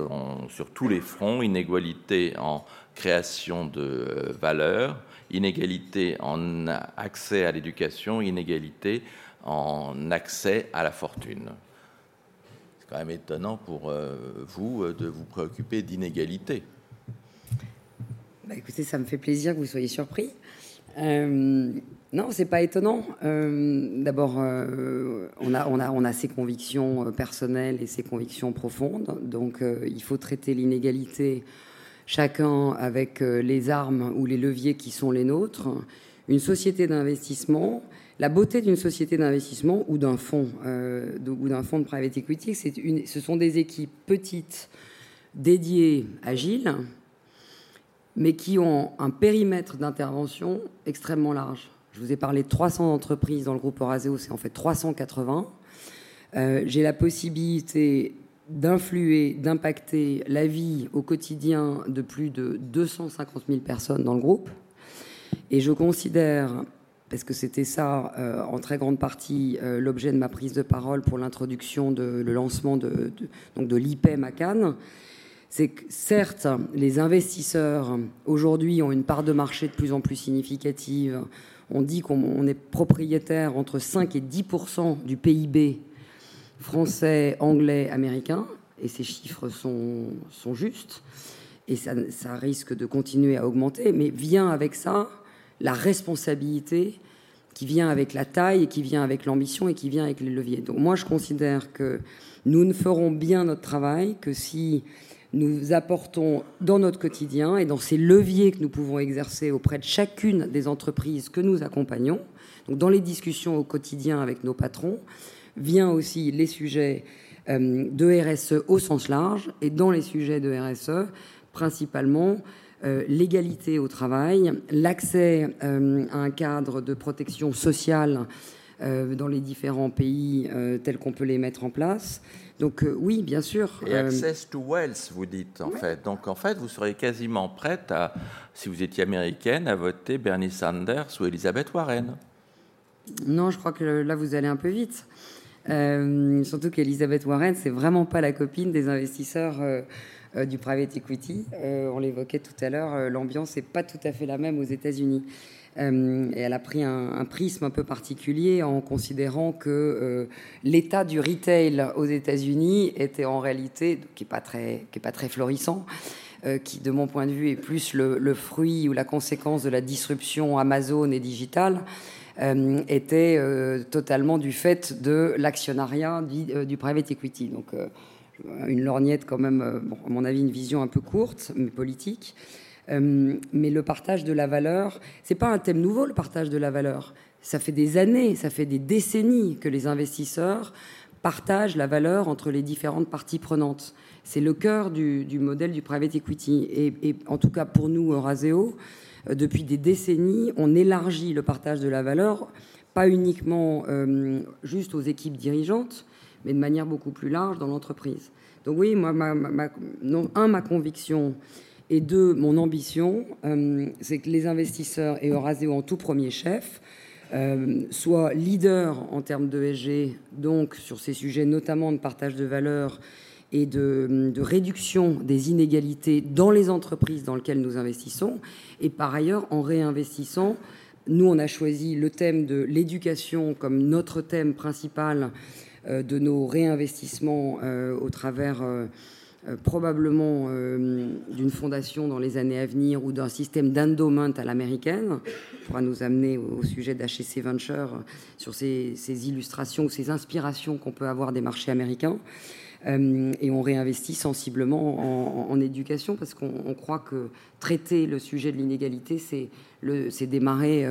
sur tous les fronts, inégalité en création de euh, valeur, inégalité en accès à l'éducation, inégalité en accès à la fortune. C'est quand même étonnant pour euh, vous euh, de vous préoccuper d'inégalité. Bah écoutez, ça me fait plaisir que vous soyez surpris. Euh, non, c'est pas étonnant. Euh, d'abord, on, a, on, a, on a ses convictions personnelles et ses convictions profondes. Donc, il faut traiter l'inégalité chacun avec euh, les armes ou les leviers qui sont les nôtres, une société d'investissement. La beauté d'une société d'investissement ou d'un fonds euh, ou d'un fonds de private equity, c'est une, ce sont des équipes petites, dédiées, agiles, mais qui ont un périmètre d'intervention extrêmement large. Je vous ai parlé de 300 entreprises dans le groupe Euraseo, c'est en fait 380. Euh, j'ai la possibilité d'influer, d'impacter la vie au quotidien de plus de 250 000 personnes dans le groupe. Et je considère, parce que c'était ça euh, en très grande partie euh, l'objet de ma prise de parole pour l'introduction, de, le lancement de, donc de l'IPEM à Cannes, c'est que certes, les investisseurs aujourd'hui ont une part de marché de plus en plus significative. On dit qu'on est propriétaire entre 5 et 10% du PIB français, anglais, américain, et ces chiffres sont, justes, et ça, ça, risque de continuer à augmenter, mais vient avec ça la responsabilité qui vient avec la taille, et qui vient avec l'ambition, et qui vient avec les leviers. Donc moi, je considère que nous ne ferons bien notre travail que si nous apportons dans notre quotidien et dans ces leviers que nous pouvons exercer auprès de chacune des entreprises que nous accompagnons, donc dans les discussions au quotidien avec nos patrons, vient aussi les sujets euh, de RSE au sens large, et dans les sujets de RSE, principalement euh, l'égalité au travail, l'accès euh, à un cadre de protection sociale dans les différents pays tels qu'on peut les mettre en place. Donc oui, bien sûr. Et access to wealth, vous dites en fait. Donc en fait, vous seriez quasiment prête à, si vous étiez américaine, à voter Bernie Sanders ou Elizabeth Warren. Non, je crois que là vous allez un peu vite. Euh, surtout qu'Elisabeth Warren, c'est vraiment pas la copine des investisseurs euh, euh, du private equity. on l'évoquait tout à l'heure, l'ambiance n'est pas tout à fait la même aux États-Unis. et elle a pris un, prisme un peu particulier en considérant que l'état du retail aux États-Unis était en réalité, qui n'est pas, très, pas très florissant, qui, de mon point de vue, est plus le, le, fruit ou la conséquence de la disruption Amazon et digitale. Euh, était euh, totalement du fait de l'actionnariat du, euh, du, private equity. Donc, une lorgnette quand même, à mon avis, une vision un peu courte, mais politique. mais le partage de la valeur, c'est pas un thème nouveau, le partage de la valeur. Ça fait des années, ça fait des décennies que les investisseurs partagent la valeur entre les différentes parties prenantes. C'est le cœur du, modèle du private equity. Et, en tout cas pour nous, Euraseo, depuis des décennies, on élargit le partage de la valeur, pas uniquement euh, juste aux équipes dirigeantes, mais de manière beaucoup plus large dans l'entreprise. Donc oui, moi, un, ma conviction, et deux, mon ambition, euh, c'est que les investisseurs et Euraseo en tout premier chef euh, soit leader en termes d'ESG, donc sur ces sujets notamment de partage de valeur et de, réduction des inégalités dans les entreprises dans lesquelles nous investissons, et par ailleurs en réinvestissant. Nous, on a choisi le thème de l'éducation comme notre thème principal euh, de nos réinvestissements euh, au travers euh, probablement d'une fondation dans les années à venir ou d'un système d'endowment à l'américaine, pourra nous amener au, sujet d'HC Venture sur ces, illustrations ou ces inspirations qu'on peut avoir des marchés américains. Euh, et on réinvestit sensiblement en, éducation parce qu'on croit que traiter le sujet de l'inégalité, c'est démarrer,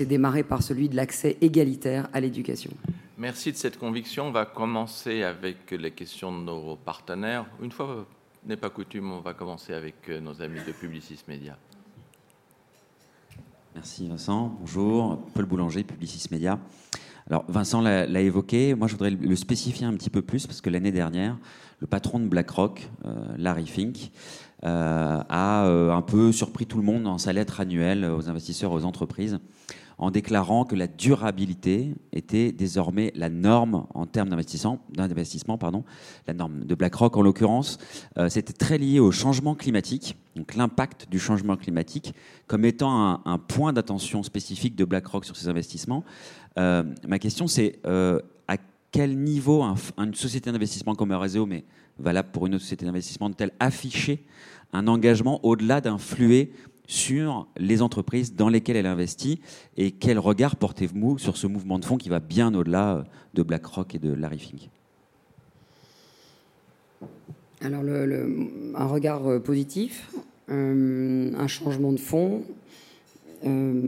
démarrer par celui de l'accès égalitaire à l'éducation. Merci de cette conviction. On va commencer avec les questions de nos partenaires. Une fois n'est pas coutume, on va commencer avec euh, nos amis de Publicis Media. Merci Vincent. Bonjour, Paul Boulanger, Publicis Media. Alors Vincent l'a évoqué, moi je voudrais le spécifier un petit peu plus parce que l'année dernière, le patron de BlackRock, euh, Larry Fink, euh, a un peu surpris tout le monde dans sa lettre annuelle aux investisseurs, aux entreprises, en déclarant que la durabilité était désormais la norme en termes d'investissement, pardon, la norme de BlackRock en l'occurrence. Euh, c'était très lié au changement climatique, donc l'impact du changement climatique comme étant un, point d'attention spécifique de BlackRock sur ses investissements. Euh, ma question c'est euh, à quel niveau une société d'investissement comme Eurazeo, mais valable pour une autre société d'investissement, de-t-elle afficher un engagement au-delà d'influer sur les entreprises dans lesquelles elle investit? Et quel regard portez-vous sur ce mouvement de fonds qui va bien au-delà de BlackRock et de Larry Fink? Alors, un regard euh, positif, euh, un changement de fond. Euh,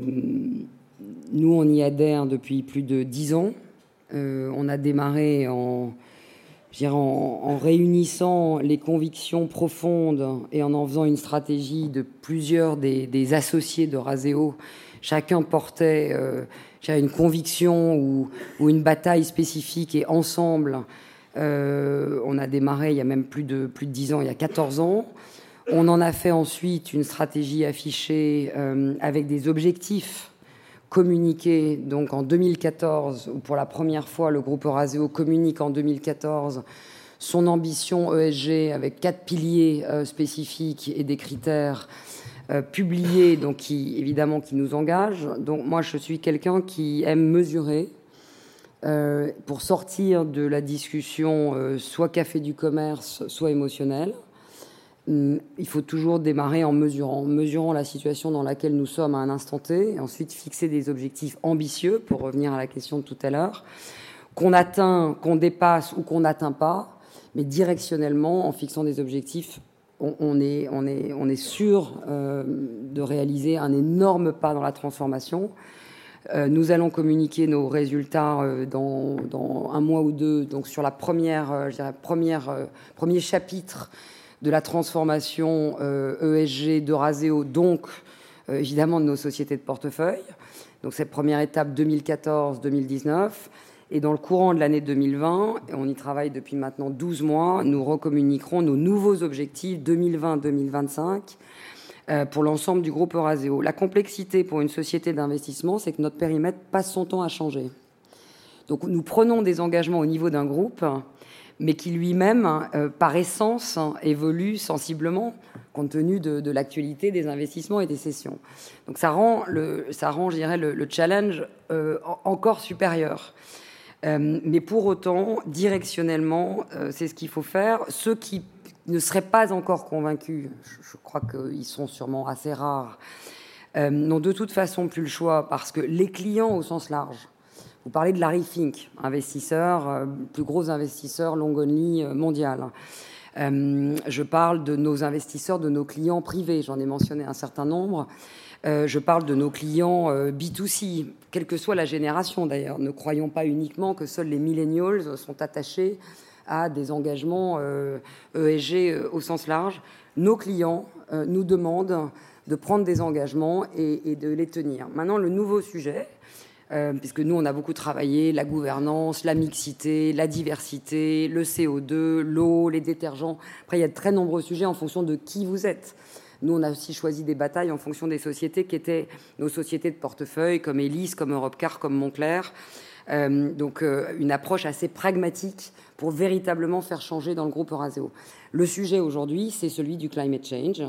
nous, on y adhère depuis plus de dix ans. on a démarré en réunissant les convictions profondes et en en faisant une stratégie de plusieurs des, associés de Raseo, chacun portait euh, une conviction ou, une bataille spécifique et ensemble, euh, on a démarré il y a même plus de, plus de 10 ans, il y a 14 ans. On en a fait ensuite une stratégie affichée euh, avec des objectifs communiqué donc en 2014, où pour la première fois le groupe Euraseo communique en 2014 son ambition ESG avec quatre piliers euh, spécifiques et des critères euh, publiés, donc qui évidemment qui nous engagent. Donc moi je suis quelqu'un qui aime mesurer euh, pour sortir de la discussion soit café du commerce, soit émotionnelle. Hum, il faut toujours démarrer en mesurant, mesurant la situation dans laquelle nous sommes à un instant T, et ensuite fixer des objectifs ambitieux, pour revenir à la question de tout à l'heure, qu'on atteint, qu'on dépasse ou qu'on n'atteint pas, mais directionnellement, en fixant des objectifs, on, est, sûr euh, de réaliser un énorme pas dans la transformation. Euh, nous allons communiquer nos résultats euh, dans, un mois ou deux, donc sur la première, première, premier chapitre de la transformation ESG euh, e d'Euraseo, donc euh, évidemment de nos sociétés de portefeuille. Donc cette première étape 2014-2019. Et dans le courant de l'année 2020, on y travaille depuis maintenant 12 mois, nous recommuniquerons nos nouveaux objectifs 2020-2025 euh, pour l'ensemble du groupe Euraseo. La complexité pour une société d'investissement, c'est que notre périmètre passe son temps à changer. Donc nous prenons des engagements au niveau d'un groupe mais qui lui-même, euh, par essence, évolue sensiblement compte tenu de, l'actualité des investissements et des sessions. Donc ça rend, le, ça rend je dirais, le, challenge euh, encore supérieur. Euh, mais pour autant, directionnellement, c'est ce qu'il faut faire. Ceux qui ne seraient pas encore convaincus, je crois qu'ils sont sûrement assez rares, n'ont de toute façon plus le choix parce que les clients au sens large, Vous parlez de Larry Fink, investisseur, plus gros investisseur long only mondial. je parle de nos investisseurs, de nos clients privés. J'en ai mentionné un certain nombre. je parle de nos clients B2C, quelle que soit la génération d'ailleurs. Ne croyons pas uniquement que seuls les millennials sont attachés à des engagements ESG e au sens large. Nos clients nous demandent de prendre des engagements et, de les tenir. Maintenant, le nouveau sujet, euh, puisque nous, on a beaucoup travaillé la gouvernance, la mixité, la diversité, le CO2, l'eau, les détergents. Après, il y a de très nombreux sujets en fonction de qui vous êtes. Nous, on a aussi choisi des batailles en fonction des sociétés qui étaient nos sociétés de portefeuille, comme Elis, comme Europcar, comme Montclair. Euh, donc, euh, une approche assez pragmatique pour véritablement faire changer dans le groupe Euraseo. Le sujet aujourd'hui, c'est celui du climate change.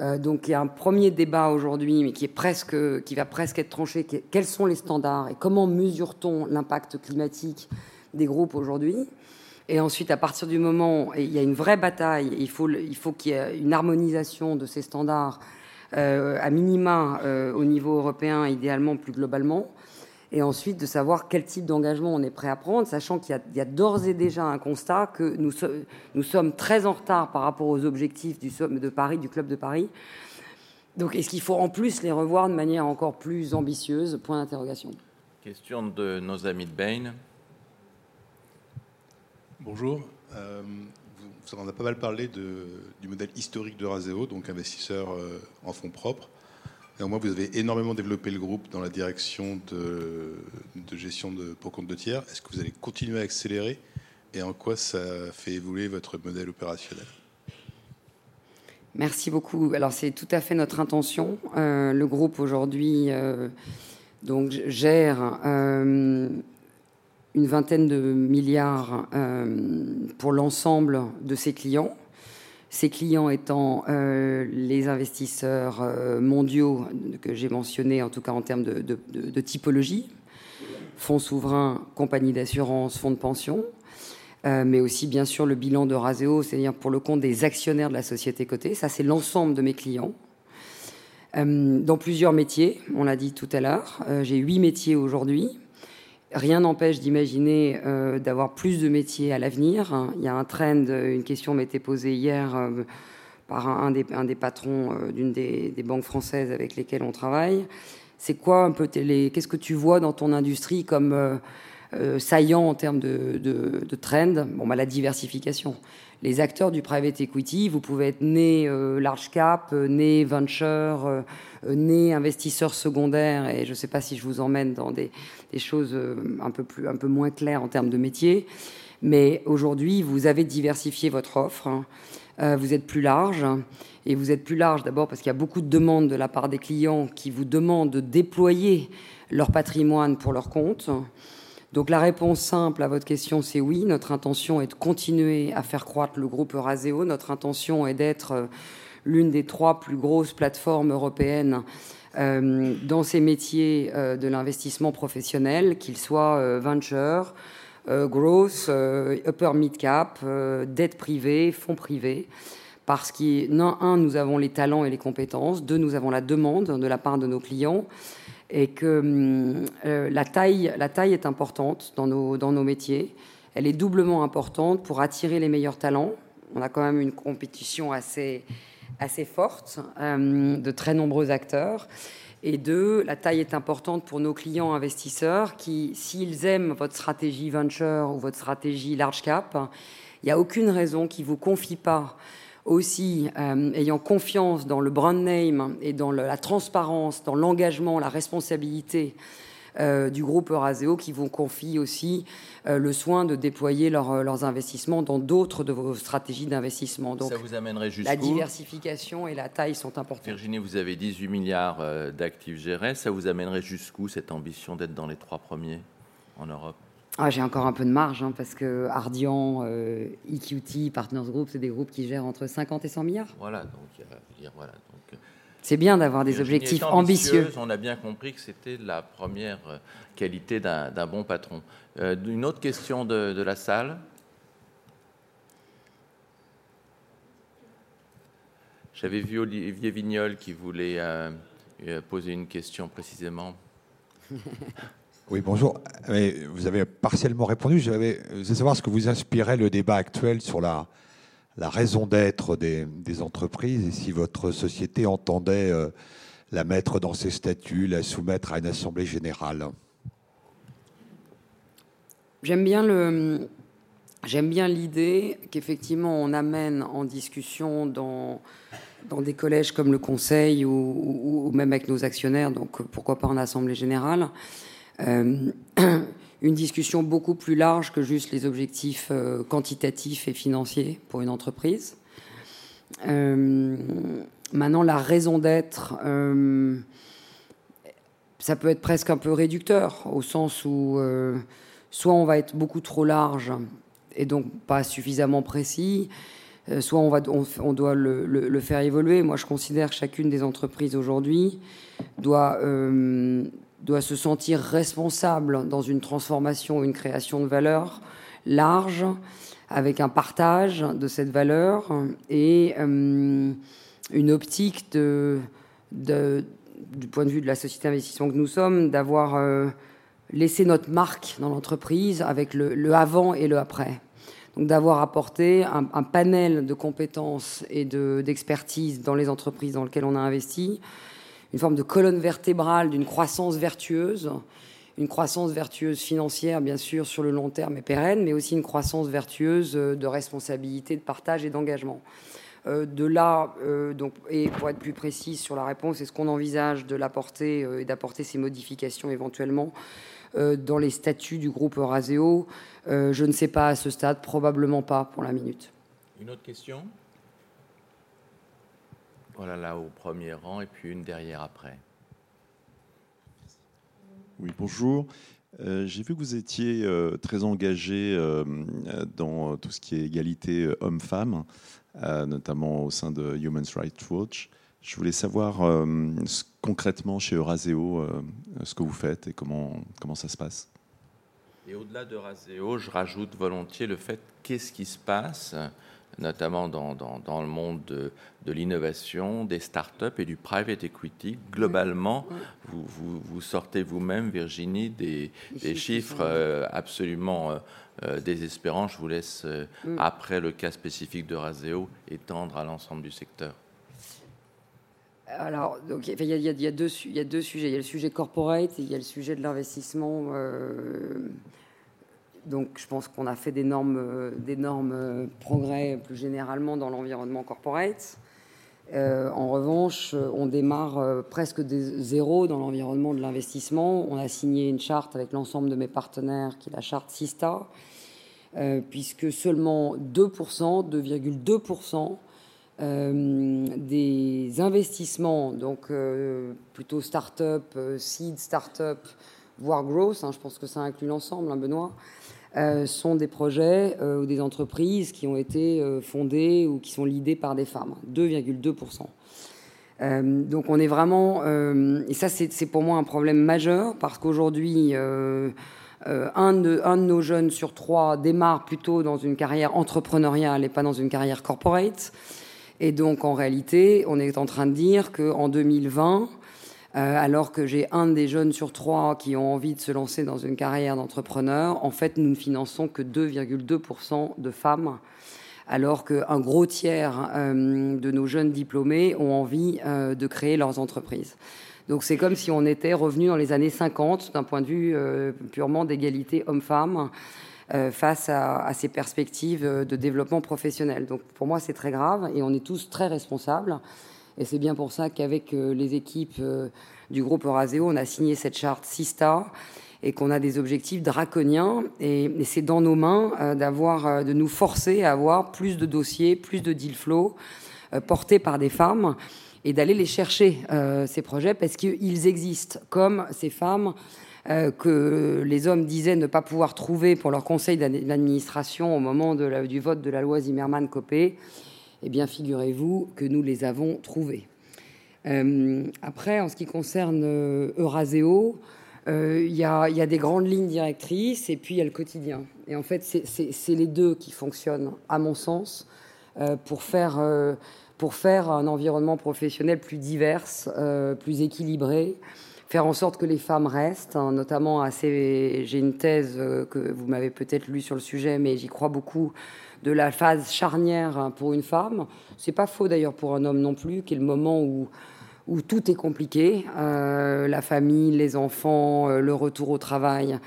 Euh, donc il y a un premier débat aujourd'hui, mais qui, est presque, qui va presque être tranché. quels sont les standards et comment mesure-t-on l'impact climatique des groupes aujourd'hui? Et ensuite, à partir du moment où il y a une vraie bataille, il faut, il faut qu'il y ait une harmonisation de ces standards euh, à minima euh, au niveau européen, idéalement plus globalement et ensuite de savoir quel type d'engagement on est prêt à prendre, sachant qu'il y a, d'ores et déjà un constat que nous, nous, sommes très en retard par rapport aux objectifs du de Paris, du Club de Paris. Donc est-ce qu'il faut en plus les revoir de manière encore plus ambitieuse? Point d'interrogation. Question de nos amis de Bain. Bonjour. Euh, vous, en a pas mal parlé de, du modèle historique de Raseo, donc investisseur euh, en fonds propres. Et au moins, vous avez énormément développé le groupe dans la direction de, gestion de, pour compte de tiers. Est-ce que vous allez continuer à accélérer et en quoi ça fait évoluer votre modèle opérationnel? Merci beaucoup. Alors c'est tout à fait notre intention. Euh, le groupe aujourd'hui euh, gère euh, une vingtaine de milliards pour l'ensemble de ses clients. Ces clients étant euh, les investisseurs euh, mondiaux que j'ai mentionnés, en tout cas en termes de, typologie, fonds souverains, compagnies d'assurance, fonds de pension, euh, mais aussi bien sûr le bilan de Raseo, c'est-à-dire pour le compte des actionnaires de la société cotée. Ça, c'est l'ensemble de mes clients. dans plusieurs métiers, on l'a dit tout à l'heure. j'ai huit métiers aujourd'hui. Rien n'empêche d'imaginer euh, d'avoir plus de métiers à l'avenir. Il y a un trend, une question m'était posée hier euh, par un, des, patrons euh, d'une des, banques françaises avec lesquelles on travaille. C'est quoi un peu Qu'est-ce que tu vois dans ton industrie comme saillant en termes de, de, trend Bon, bah, la diversification. Les acteurs du private equity, vous pouvez être né large cap, né venture euh, né investisseur secondaire, et je ne sais pas si je vous emmène dans des, choses euh, un peu, plus, un peu moins claires en termes de métier, mais aujourd'hui, vous avez diversifié votre offre, hein. euh, vous êtes plus large, et vous êtes plus large d'abord parce qu'il y a beaucoup de demandes de la part des clients qui vous demandent de déployer leur patrimoine pour leur compte. Donc la réponse simple à votre question, c'est oui. Notre intention est de continuer à faire croître le groupe Euraseo. Notre intention est d'être l'une des trois plus grosses plateformes européennes euh, dans ces métiers euh, de l'investissement professionnel, qu'ils soient euh, venture, growth, upper mid cap, dette privée, fonds privés. Parce qu'un, nous avons les talents et les compétences. Deux, nous avons la demande de la part de nos clients. Et que la, taille, la taille est importante dans nos, dans nos métiers. Elle est doublement importante pour attirer les meilleurs talents. On a quand même une compétition assez, assez forte euh, de très nombreux acteurs. Et deux, la taille est importante pour nos clients investisseurs qui, s'ils aiment votre stratégie venture ou votre stratégie large cap, il n'y a aucune raison qu'ils ne vous confient pas aussi, euh, ayant confiance dans le brand name et dans la transparence, dans l'engagement, la responsabilité euh, du groupe Euraseo qui vous confie aussi euh, le soin de déployer leurs investissements dans d'autres de vos stratégies d'investissement. Donc, ça vous amènerait La diversification et la taille sont importantes. Virginie, vous avez 18 milliards d'actifs gérés. Ça vous amènerait jusqu'où cette ambition d'être dans les trois premiers en Europe? Ah, J'ai encore un peu de marge hein, parce que Ardian, EQT, Partners Group, c'est des groupes qui gèrent entre 50 et 100 milliards. Voilà, donc, voilà, donc c'est bien d'avoir des objectifs ambitieux. On a bien compris que c'était la première euh, qualité d'un bon patron. Euh, une autre question de, la salle J'avais vu Olivier Vignol qui voulait euh, poser une question précisément. Oui, bonjour. Vous avez partiellement répondu. Je voulais savoir ce que vous inspirait le débat actuel sur la, raison d'être des, entreprises et si votre société entendait euh, la mettre dans ses statuts, la soumettre à une assemblée générale. J'aime bien l'idée qu'effectivement on amène en discussion dans des collèges comme le Conseil ou, même avec nos actionnaires, donc pourquoi pas en assemblée générale, une discussion beaucoup plus large que juste les objectifs euh, quantitatifs et financiers pour une entreprise. Euh, maintenant, la raison d'être, euh, ça peut être presque un peu réducteur, au sens où soit on va être beaucoup trop large et donc pas suffisamment précis, soit on, va, on, doit le, faire évoluer. Moi, je considère que chacune des entreprises aujourd'hui doit doit se sentir responsable dans une transformation, une création de valeur large, avec un partage de cette valeur et euh, une optique de, du point de vue de la société d'investissement que nous sommes, d'avoir euh, laissé notre marque dans l'entreprise avec le, avant et le après. Donc d'avoir apporté un, panel de compétences et d'expertise dans les entreprises dans lesquelles on a investi, une forme de colonne vertébrale d'une croissance vertueuse, une croissance vertueuse financière, bien sûr, sur le long terme et pérenne, mais aussi une croissance vertueuse euh, de responsabilité, de partage et d'engagement. Euh, de là, euh, donc, et pour être plus précis sur la réponse, est-ce qu'on envisage de l'apporter et d'apporter ces modifications éventuellement dans les statuts du groupe Euraseo? Je ne sais pas à ce stade, probablement pas pour la minute. Une autre question? Voilà, là au premier rang et puis une derrière après. Oui, bonjour. Euh, j'ai vu que vous étiez euh, très engagé euh, dans tout ce qui est égalité homme-femme, notamment au sein de Human Rights Watch. Je voulais savoir concrètement chez Euraseo ce que vous faites et comment, comment ça se passe. Et au-delà d'Euraseo, je rajoute volontiers le fait qu'est-ce qui se passe notamment dans, dans, le monde de, de l'innovation, des startups et du private equity. Globalement, Vous, vous, vous, sortez vous-même, Virginie, des, des chiffres euh, absolument euh, euh, désespérants. Je vous laisse, mm. après le cas spécifique de Raseo, étendre à l'ensemble du secteur. Alors, donc, il, y a, il, y a, deux, il y a deux sujets. Il y a le sujet corporate et il y a le sujet de l'investissement donc je pense qu'on a fait d'énormes, progrès plus généralement dans l'environnement corporate. Euh, en revanche, on démarre euh, presque de zéro dans l'environnement de l'investissement. On a signé une charte avec l'ensemble de mes partenaires, qui est la charte SISTA, euh, puisque seulement 2%, 2,2% des investissements, donc plutôt start-up, seed start-up, voire growth, hein, je pense que ça inclut l'ensemble, hein, Benoît, euh, sont des projets euh, ou des entreprises qui ont été euh, fondées ou qui sont lidées par des femmes, 2,2%. donc on est vraiment, et ça c'est pour moi un problème majeur parce qu'aujourd'hui, un de, un, de, nos jeunes sur trois démarre plutôt dans une carrière entrepreneuriale et pas dans une carrière corporate. Et donc en réalité, on est en train de dire qu'en 2020, euh, alors que j'ai un des jeunes sur trois qui ont envie de se lancer dans une carrière d'entrepreneur, en fait, nous ne finançons que 2,2% de femmes, alors qu'un gros tiers euh, de nos jeunes diplômés ont envie euh, de créer leurs entreprises. Donc c'est comme si on était revenu dans les années 50 d'un point de vue purement d'égalité homme-femme. face à, à, ces perspectives de développement professionnel. Donc pour moi, c'est très grave et on est tous très responsables. Et c'est bien pour ça qu'avec euh, les équipes euh, du groupe Euraseo, on a signé cette charte SISTA et qu'on a des objectifs draconiens. Et, c'est dans nos mains euh, d'avoir, de nous forcer à avoir plus de dossiers, plus de deal flow portés par des femmes et d'aller les chercher, ces projets, parce qu'ils existent, comme ces femmes que les hommes disaient ne pas pouvoir trouver pour leur conseil d'administration au moment du vote de la loi Zimmermann-Copé eh bien, figurez-vous que nous les avons trouvés. Euh, après, en ce qui concerne euh, Euraseo, euh, il y, a des grandes lignes directrices et puis il y a le quotidien. Et en fait, c'est les deux qui fonctionnent, à mon sens, pour, faire, pour faire un environnement professionnel plus divers, plus équilibré, faire en sorte que les femmes restent, hein, notamment assez. J'ai une thèse que vous m'avez peut-être lue sur le sujet, mais j'y crois beaucoup de la phase charnière pour une femme. C'est pas faux d'ailleurs pour un homme non plus, qui est le moment où où tout est compliqué, euh, la famille, les enfants, euh, le retour au travail.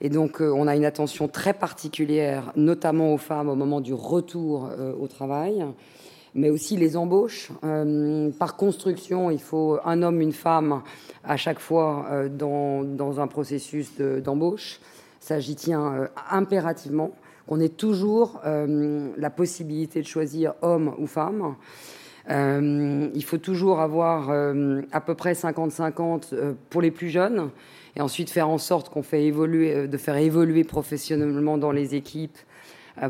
Et donc, euh, on a une attention très particulière, notamment aux femmes au moment du retour au travail, mais aussi les embauches. par construction, il faut un homme, une femme à chaque fois dans, dans, un processus d'embauche. Ça, j'y tiens impérativement, qu'on ait toujours la possibilité de choisir homme ou femme. Euh, il faut toujours avoir euh, à peu près 50-50 euh, pour les plus jeunes et ensuite faire en sorte qu'on fait évoluer, de faire évoluer professionnellement dans les équipes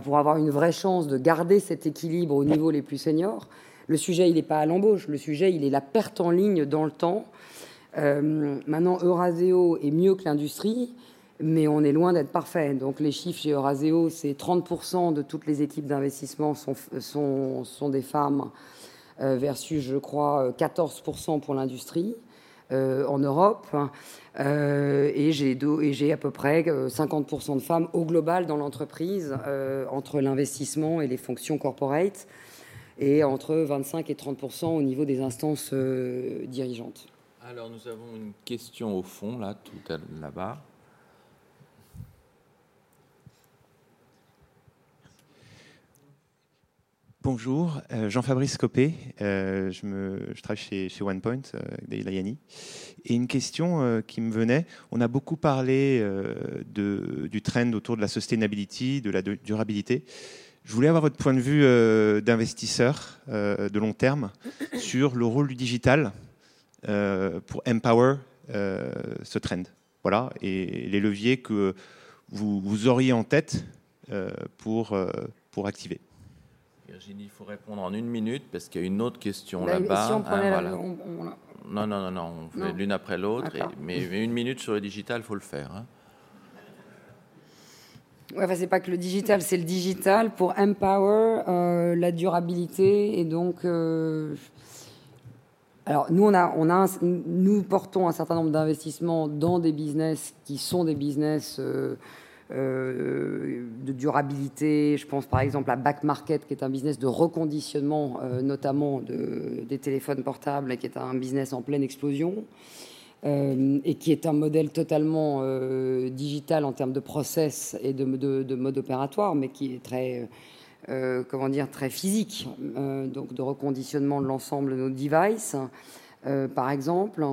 pour avoir une vraie chance de garder cet équilibre au niveau les plus seniors. Le sujet, il n'est pas à l'embauche, le sujet, il est la perte en ligne dans le temps. maintenant, Euraseo est mieux que l'industrie, mais on est loin d'être parfait. Donc les chiffres chez Euraseo, c'est 30% de toutes les équipes d'investissement sont, sont, sont, des femmes euh, versus, je crois, 14% pour l'industrie. Euh, en Europe. Euh, et j'ai à peu près 50% de femmes au global dans l'entreprise, entre l'investissement et les fonctions corporate, et entre 25 et 30% au niveau des instances dirigeantes. Alors nous avons une question au fond, là, tout là-bas. Bonjour, euh, Jean-Fabrice Copé, euh, je, travaille chez, OnePoint, euh, d'Elayani. Et une question qui me venait, on a beaucoup parlé du trend autour de la sustainability, de la durabilité. Je voulais avoir votre point de vue d'investisseur de long terme sur le rôle du digital pour empower ce trend. Voilà, et les leviers que vous, vous auriez en tête pour, pour activer. Virginie, il faut répondre en une minute parce qu'il y a une autre question là-bas. Non, non, non, non, on fait l'une après l'autre. Mais, une minute sur le digital, il faut le faire. Hein. Ouais, enfin, c'est pas que le digital, c'est le digital pour empower euh, la durabilité et donc. Euh, alors nous, on a, on a, nous portons un certain nombre d'investissements dans des business qui sont des business euh, de durabilité. Je pense par exemple à Back Market, qui est un business de reconditionnement, euh, notamment de, des téléphones portables, qui est un business en pleine explosion. Euh, et qui est un modèle totalement digital en termes de process et de, de, mode opératoire, mais qui est très, comment dire, très physique, donc de reconditionnement de l'ensemble de nos devices, par exemple.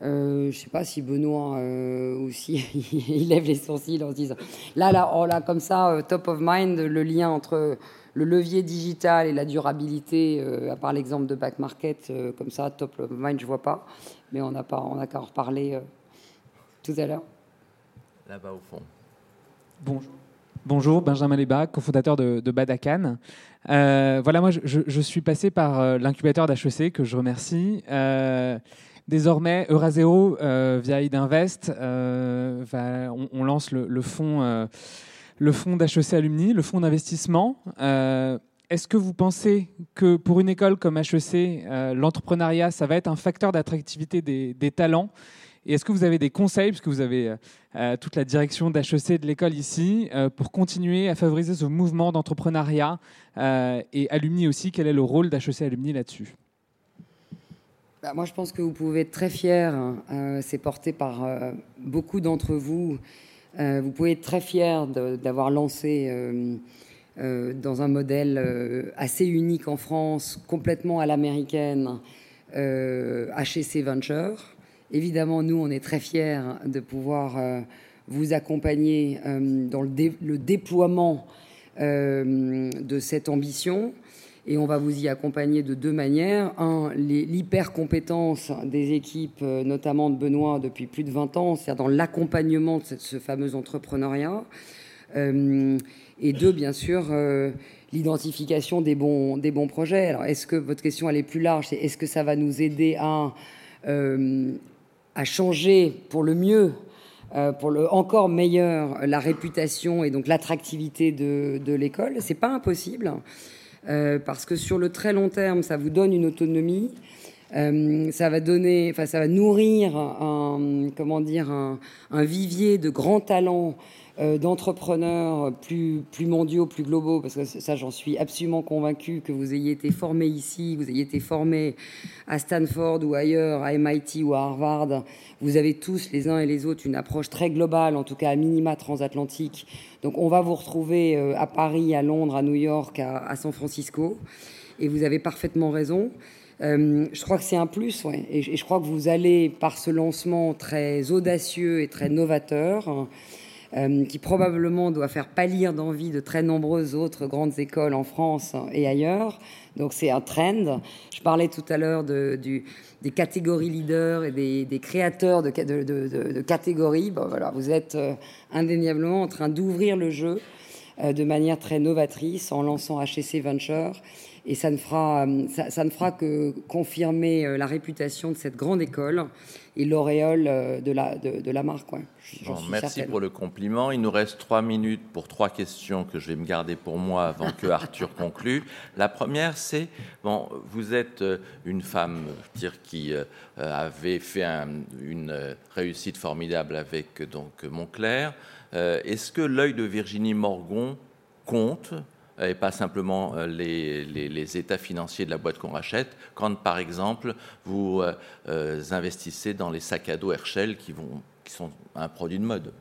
Euh, je ne sais pas si Benoît euh, aussi il lève les sourcils en se disant là là oh là comme ça euh, top of mind le lien entre le levier digital et la durabilité à part l'exemple de back market comme ça top of mind je vois pas mais on n'a pas on a qu'à en reparler tout à l'heure là-bas au fond bonjour Bonjour, Benjamin Lebac, cofondateur de, de Badacan. voilà, moi, je, je, suis passé par l'incubateur d'HEC, que je remercie. Désormais, Euraseo, euh, via Idinvest, euh, on, lance le, fonds, euh, d'HEC Alumni, le fonds d'investissement. Est-ce que vous pensez que pour une école comme HEC, l'entrepreneuriat, ça va être un facteur d'attractivité des, talents? Et est-ce que vous avez des conseils, puisque vous avez toute la direction d'HEC de l'école ici, pour continuer à favoriser ce mouvement d'entrepreneuriat Et Alumni aussi, quel est le rôle d'HEC Alumni là-dessus? Bah, moi, je pense que vous pouvez être très fier. Euh, c'est porté par euh, beaucoup d'entre vous. Euh, vous pouvez être très fier d'avoir lancé dans un modèle assez unique en France, complètement à l'américaine, HEC Venture. Évidemment, nous, on est très fiers de pouvoir vous accompagner dans le déploiement de cette ambition. Et on va vous y accompagner de deux manières. Un, l'hyper-compétence des équipes, euh, notamment de Benoît, depuis plus de 20 ans, c'est-à-dire dans l'accompagnement de ce fameux entrepreneuriat. Euh, et deux, bien sûr, euh, l'identification des bons, projets. Alors, est-ce que votre question, elle est plus large est-ce que ça va nous aider à, à changer pour le mieux pour le encore meilleur la réputation et donc l'attractivité de, de l'école, c'est pas impossible. Euh, parce que sur le très long terme, ça vous donne une autonomie. Euh, ça va donner, enfin, ça va nourrir un, comment dire, un, vivier de grands talents d'entrepreneurs plus, plus mondiaux, plus globaux, parce que ça, j'en suis absolument convaincu que vous ayez été formé ici, vous ayez été formé à Stanford ou ailleurs, à MIT ou à Harvard. Vous avez tous, les uns et les autres, une approche très globale, en tout cas à minima transatlantique. Donc on va vous retrouver euh, à Paris, à Londres, à New York, à, San Francisco. Et vous avez parfaitement raison. Euh, je crois que c'est un plus, et, je crois que vous allez, par ce lancement très audacieux et très novateur, euh, qui probablement doit faire pâlir d'envie de très nombreuses autres grandes écoles en France et ailleurs. Donc c'est un trend. Je parlais tout à l'heure des catégories leaders et des, créateurs de, catégories. Bon, voilà, vous êtes euh, indéniablement en train d'ouvrir le jeu euh, de manière très novatrice en lançant HSC Venture et ça ne fera, ça, ça, ne fera que confirmer la réputation de cette grande école et l'auréole de la, de, de la marque. Ouais. Bon, merci certaine. pour le compliment. Il nous reste trois minutes pour trois questions que je vais me garder pour moi avant que Arthur conclue. La première, c'est bon, vous êtes une femme dire, qui euh, avait fait un, une réussite formidable avec donc Montclair. Euh, Est-ce que l'œil de Virginie Morgon compte et pas simplement les, les, états financiers de la boîte qu'on rachète, quand par exemple vous euh, investissez dans les sacs à dos Herschel qui, sont un produit de mode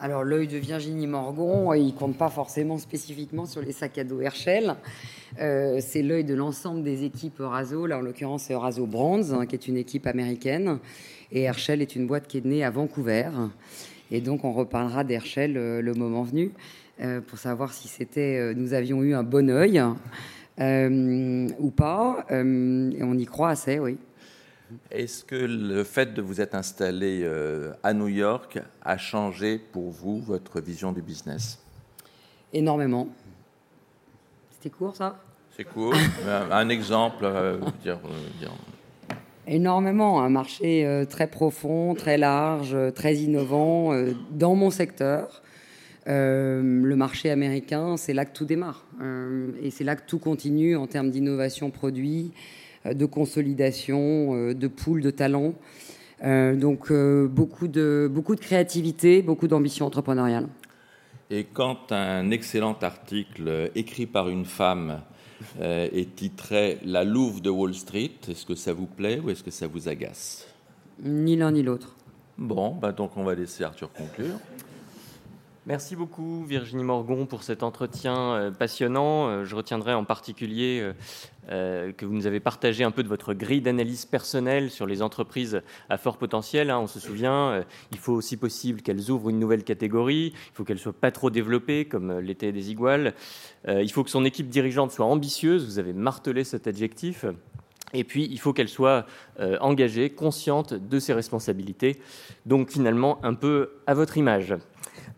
alors l'œil de Virginie Morgon, il compte pas forcément spécifiquement sur les sacs à dos Herschel. Euh, c'est l'œil de l'ensemble des équipes Euraso. Là, en l'occurrence, c'est Euraso Brands, hein, qui est une équipe américaine. Et Herschel est une boîte qui est née à Vancouver. Et donc, on reparlera d'Herschel euh, le moment venu. Euh, pour savoir si c'était, euh, nous avions eu un bon œil euh, ou pas. et on y croit assez, oui. Est-ce que le fait de vous être installé à New York a changé pour vous votre vision du business? Énormément. C'était court, ça? C'est court. un exemple, dire, dire... Énormément, un marché très profond, très large, très innovant dans mon secteur. Euh, le marché américain, c'est là que tout démarre. Euh, et c'est là que tout continue en termes d'innovation produit, euh, de consolidation, de pool de talents. Euh, donc beaucoup, de, beaucoup de créativité, beaucoup d'ambition entrepreneuriale. Et quand un excellent article écrit par une femme est titré La Louve de Wall Street, est-ce que ça vous plaît ou est-ce que ça vous agace? Ni l'un ni l'autre. Bon, bah donc on va laisser Arthur conclure. Merci beaucoup Virginie Morgon pour cet entretien euh, passionnant. Euh, je retiendrai en particulier euh, que vous nous avez partagé un peu de votre grille d'analyse personnelle sur les entreprises à fort potentiel. Hein. On se souvient, il faut aussi possible qu'elles ouvrent une nouvelle catégorie, il faut qu'elles soient pas trop développées comme l'étaient des iguales. Il faut que son équipe dirigeante soit ambitieuse, vous avez martelé cet adjectif. Et puis, il faut qu'elle soit engagée, consciente de ses responsabilités. Donc, finalement, un peu à votre image.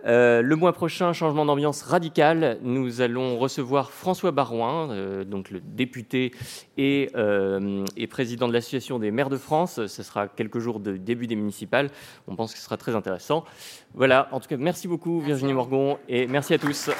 Euh, le mois prochain, changement d'ambiance radical. Nous allons recevoir François Barouin, euh, donc le député et, euh, et président de l'Association des maires de France. Ce sera quelques jours de début des municipales. On pense que ce sera très intéressant. Voilà, en tout cas, merci beaucoup Virginie Morgon et merci à tous.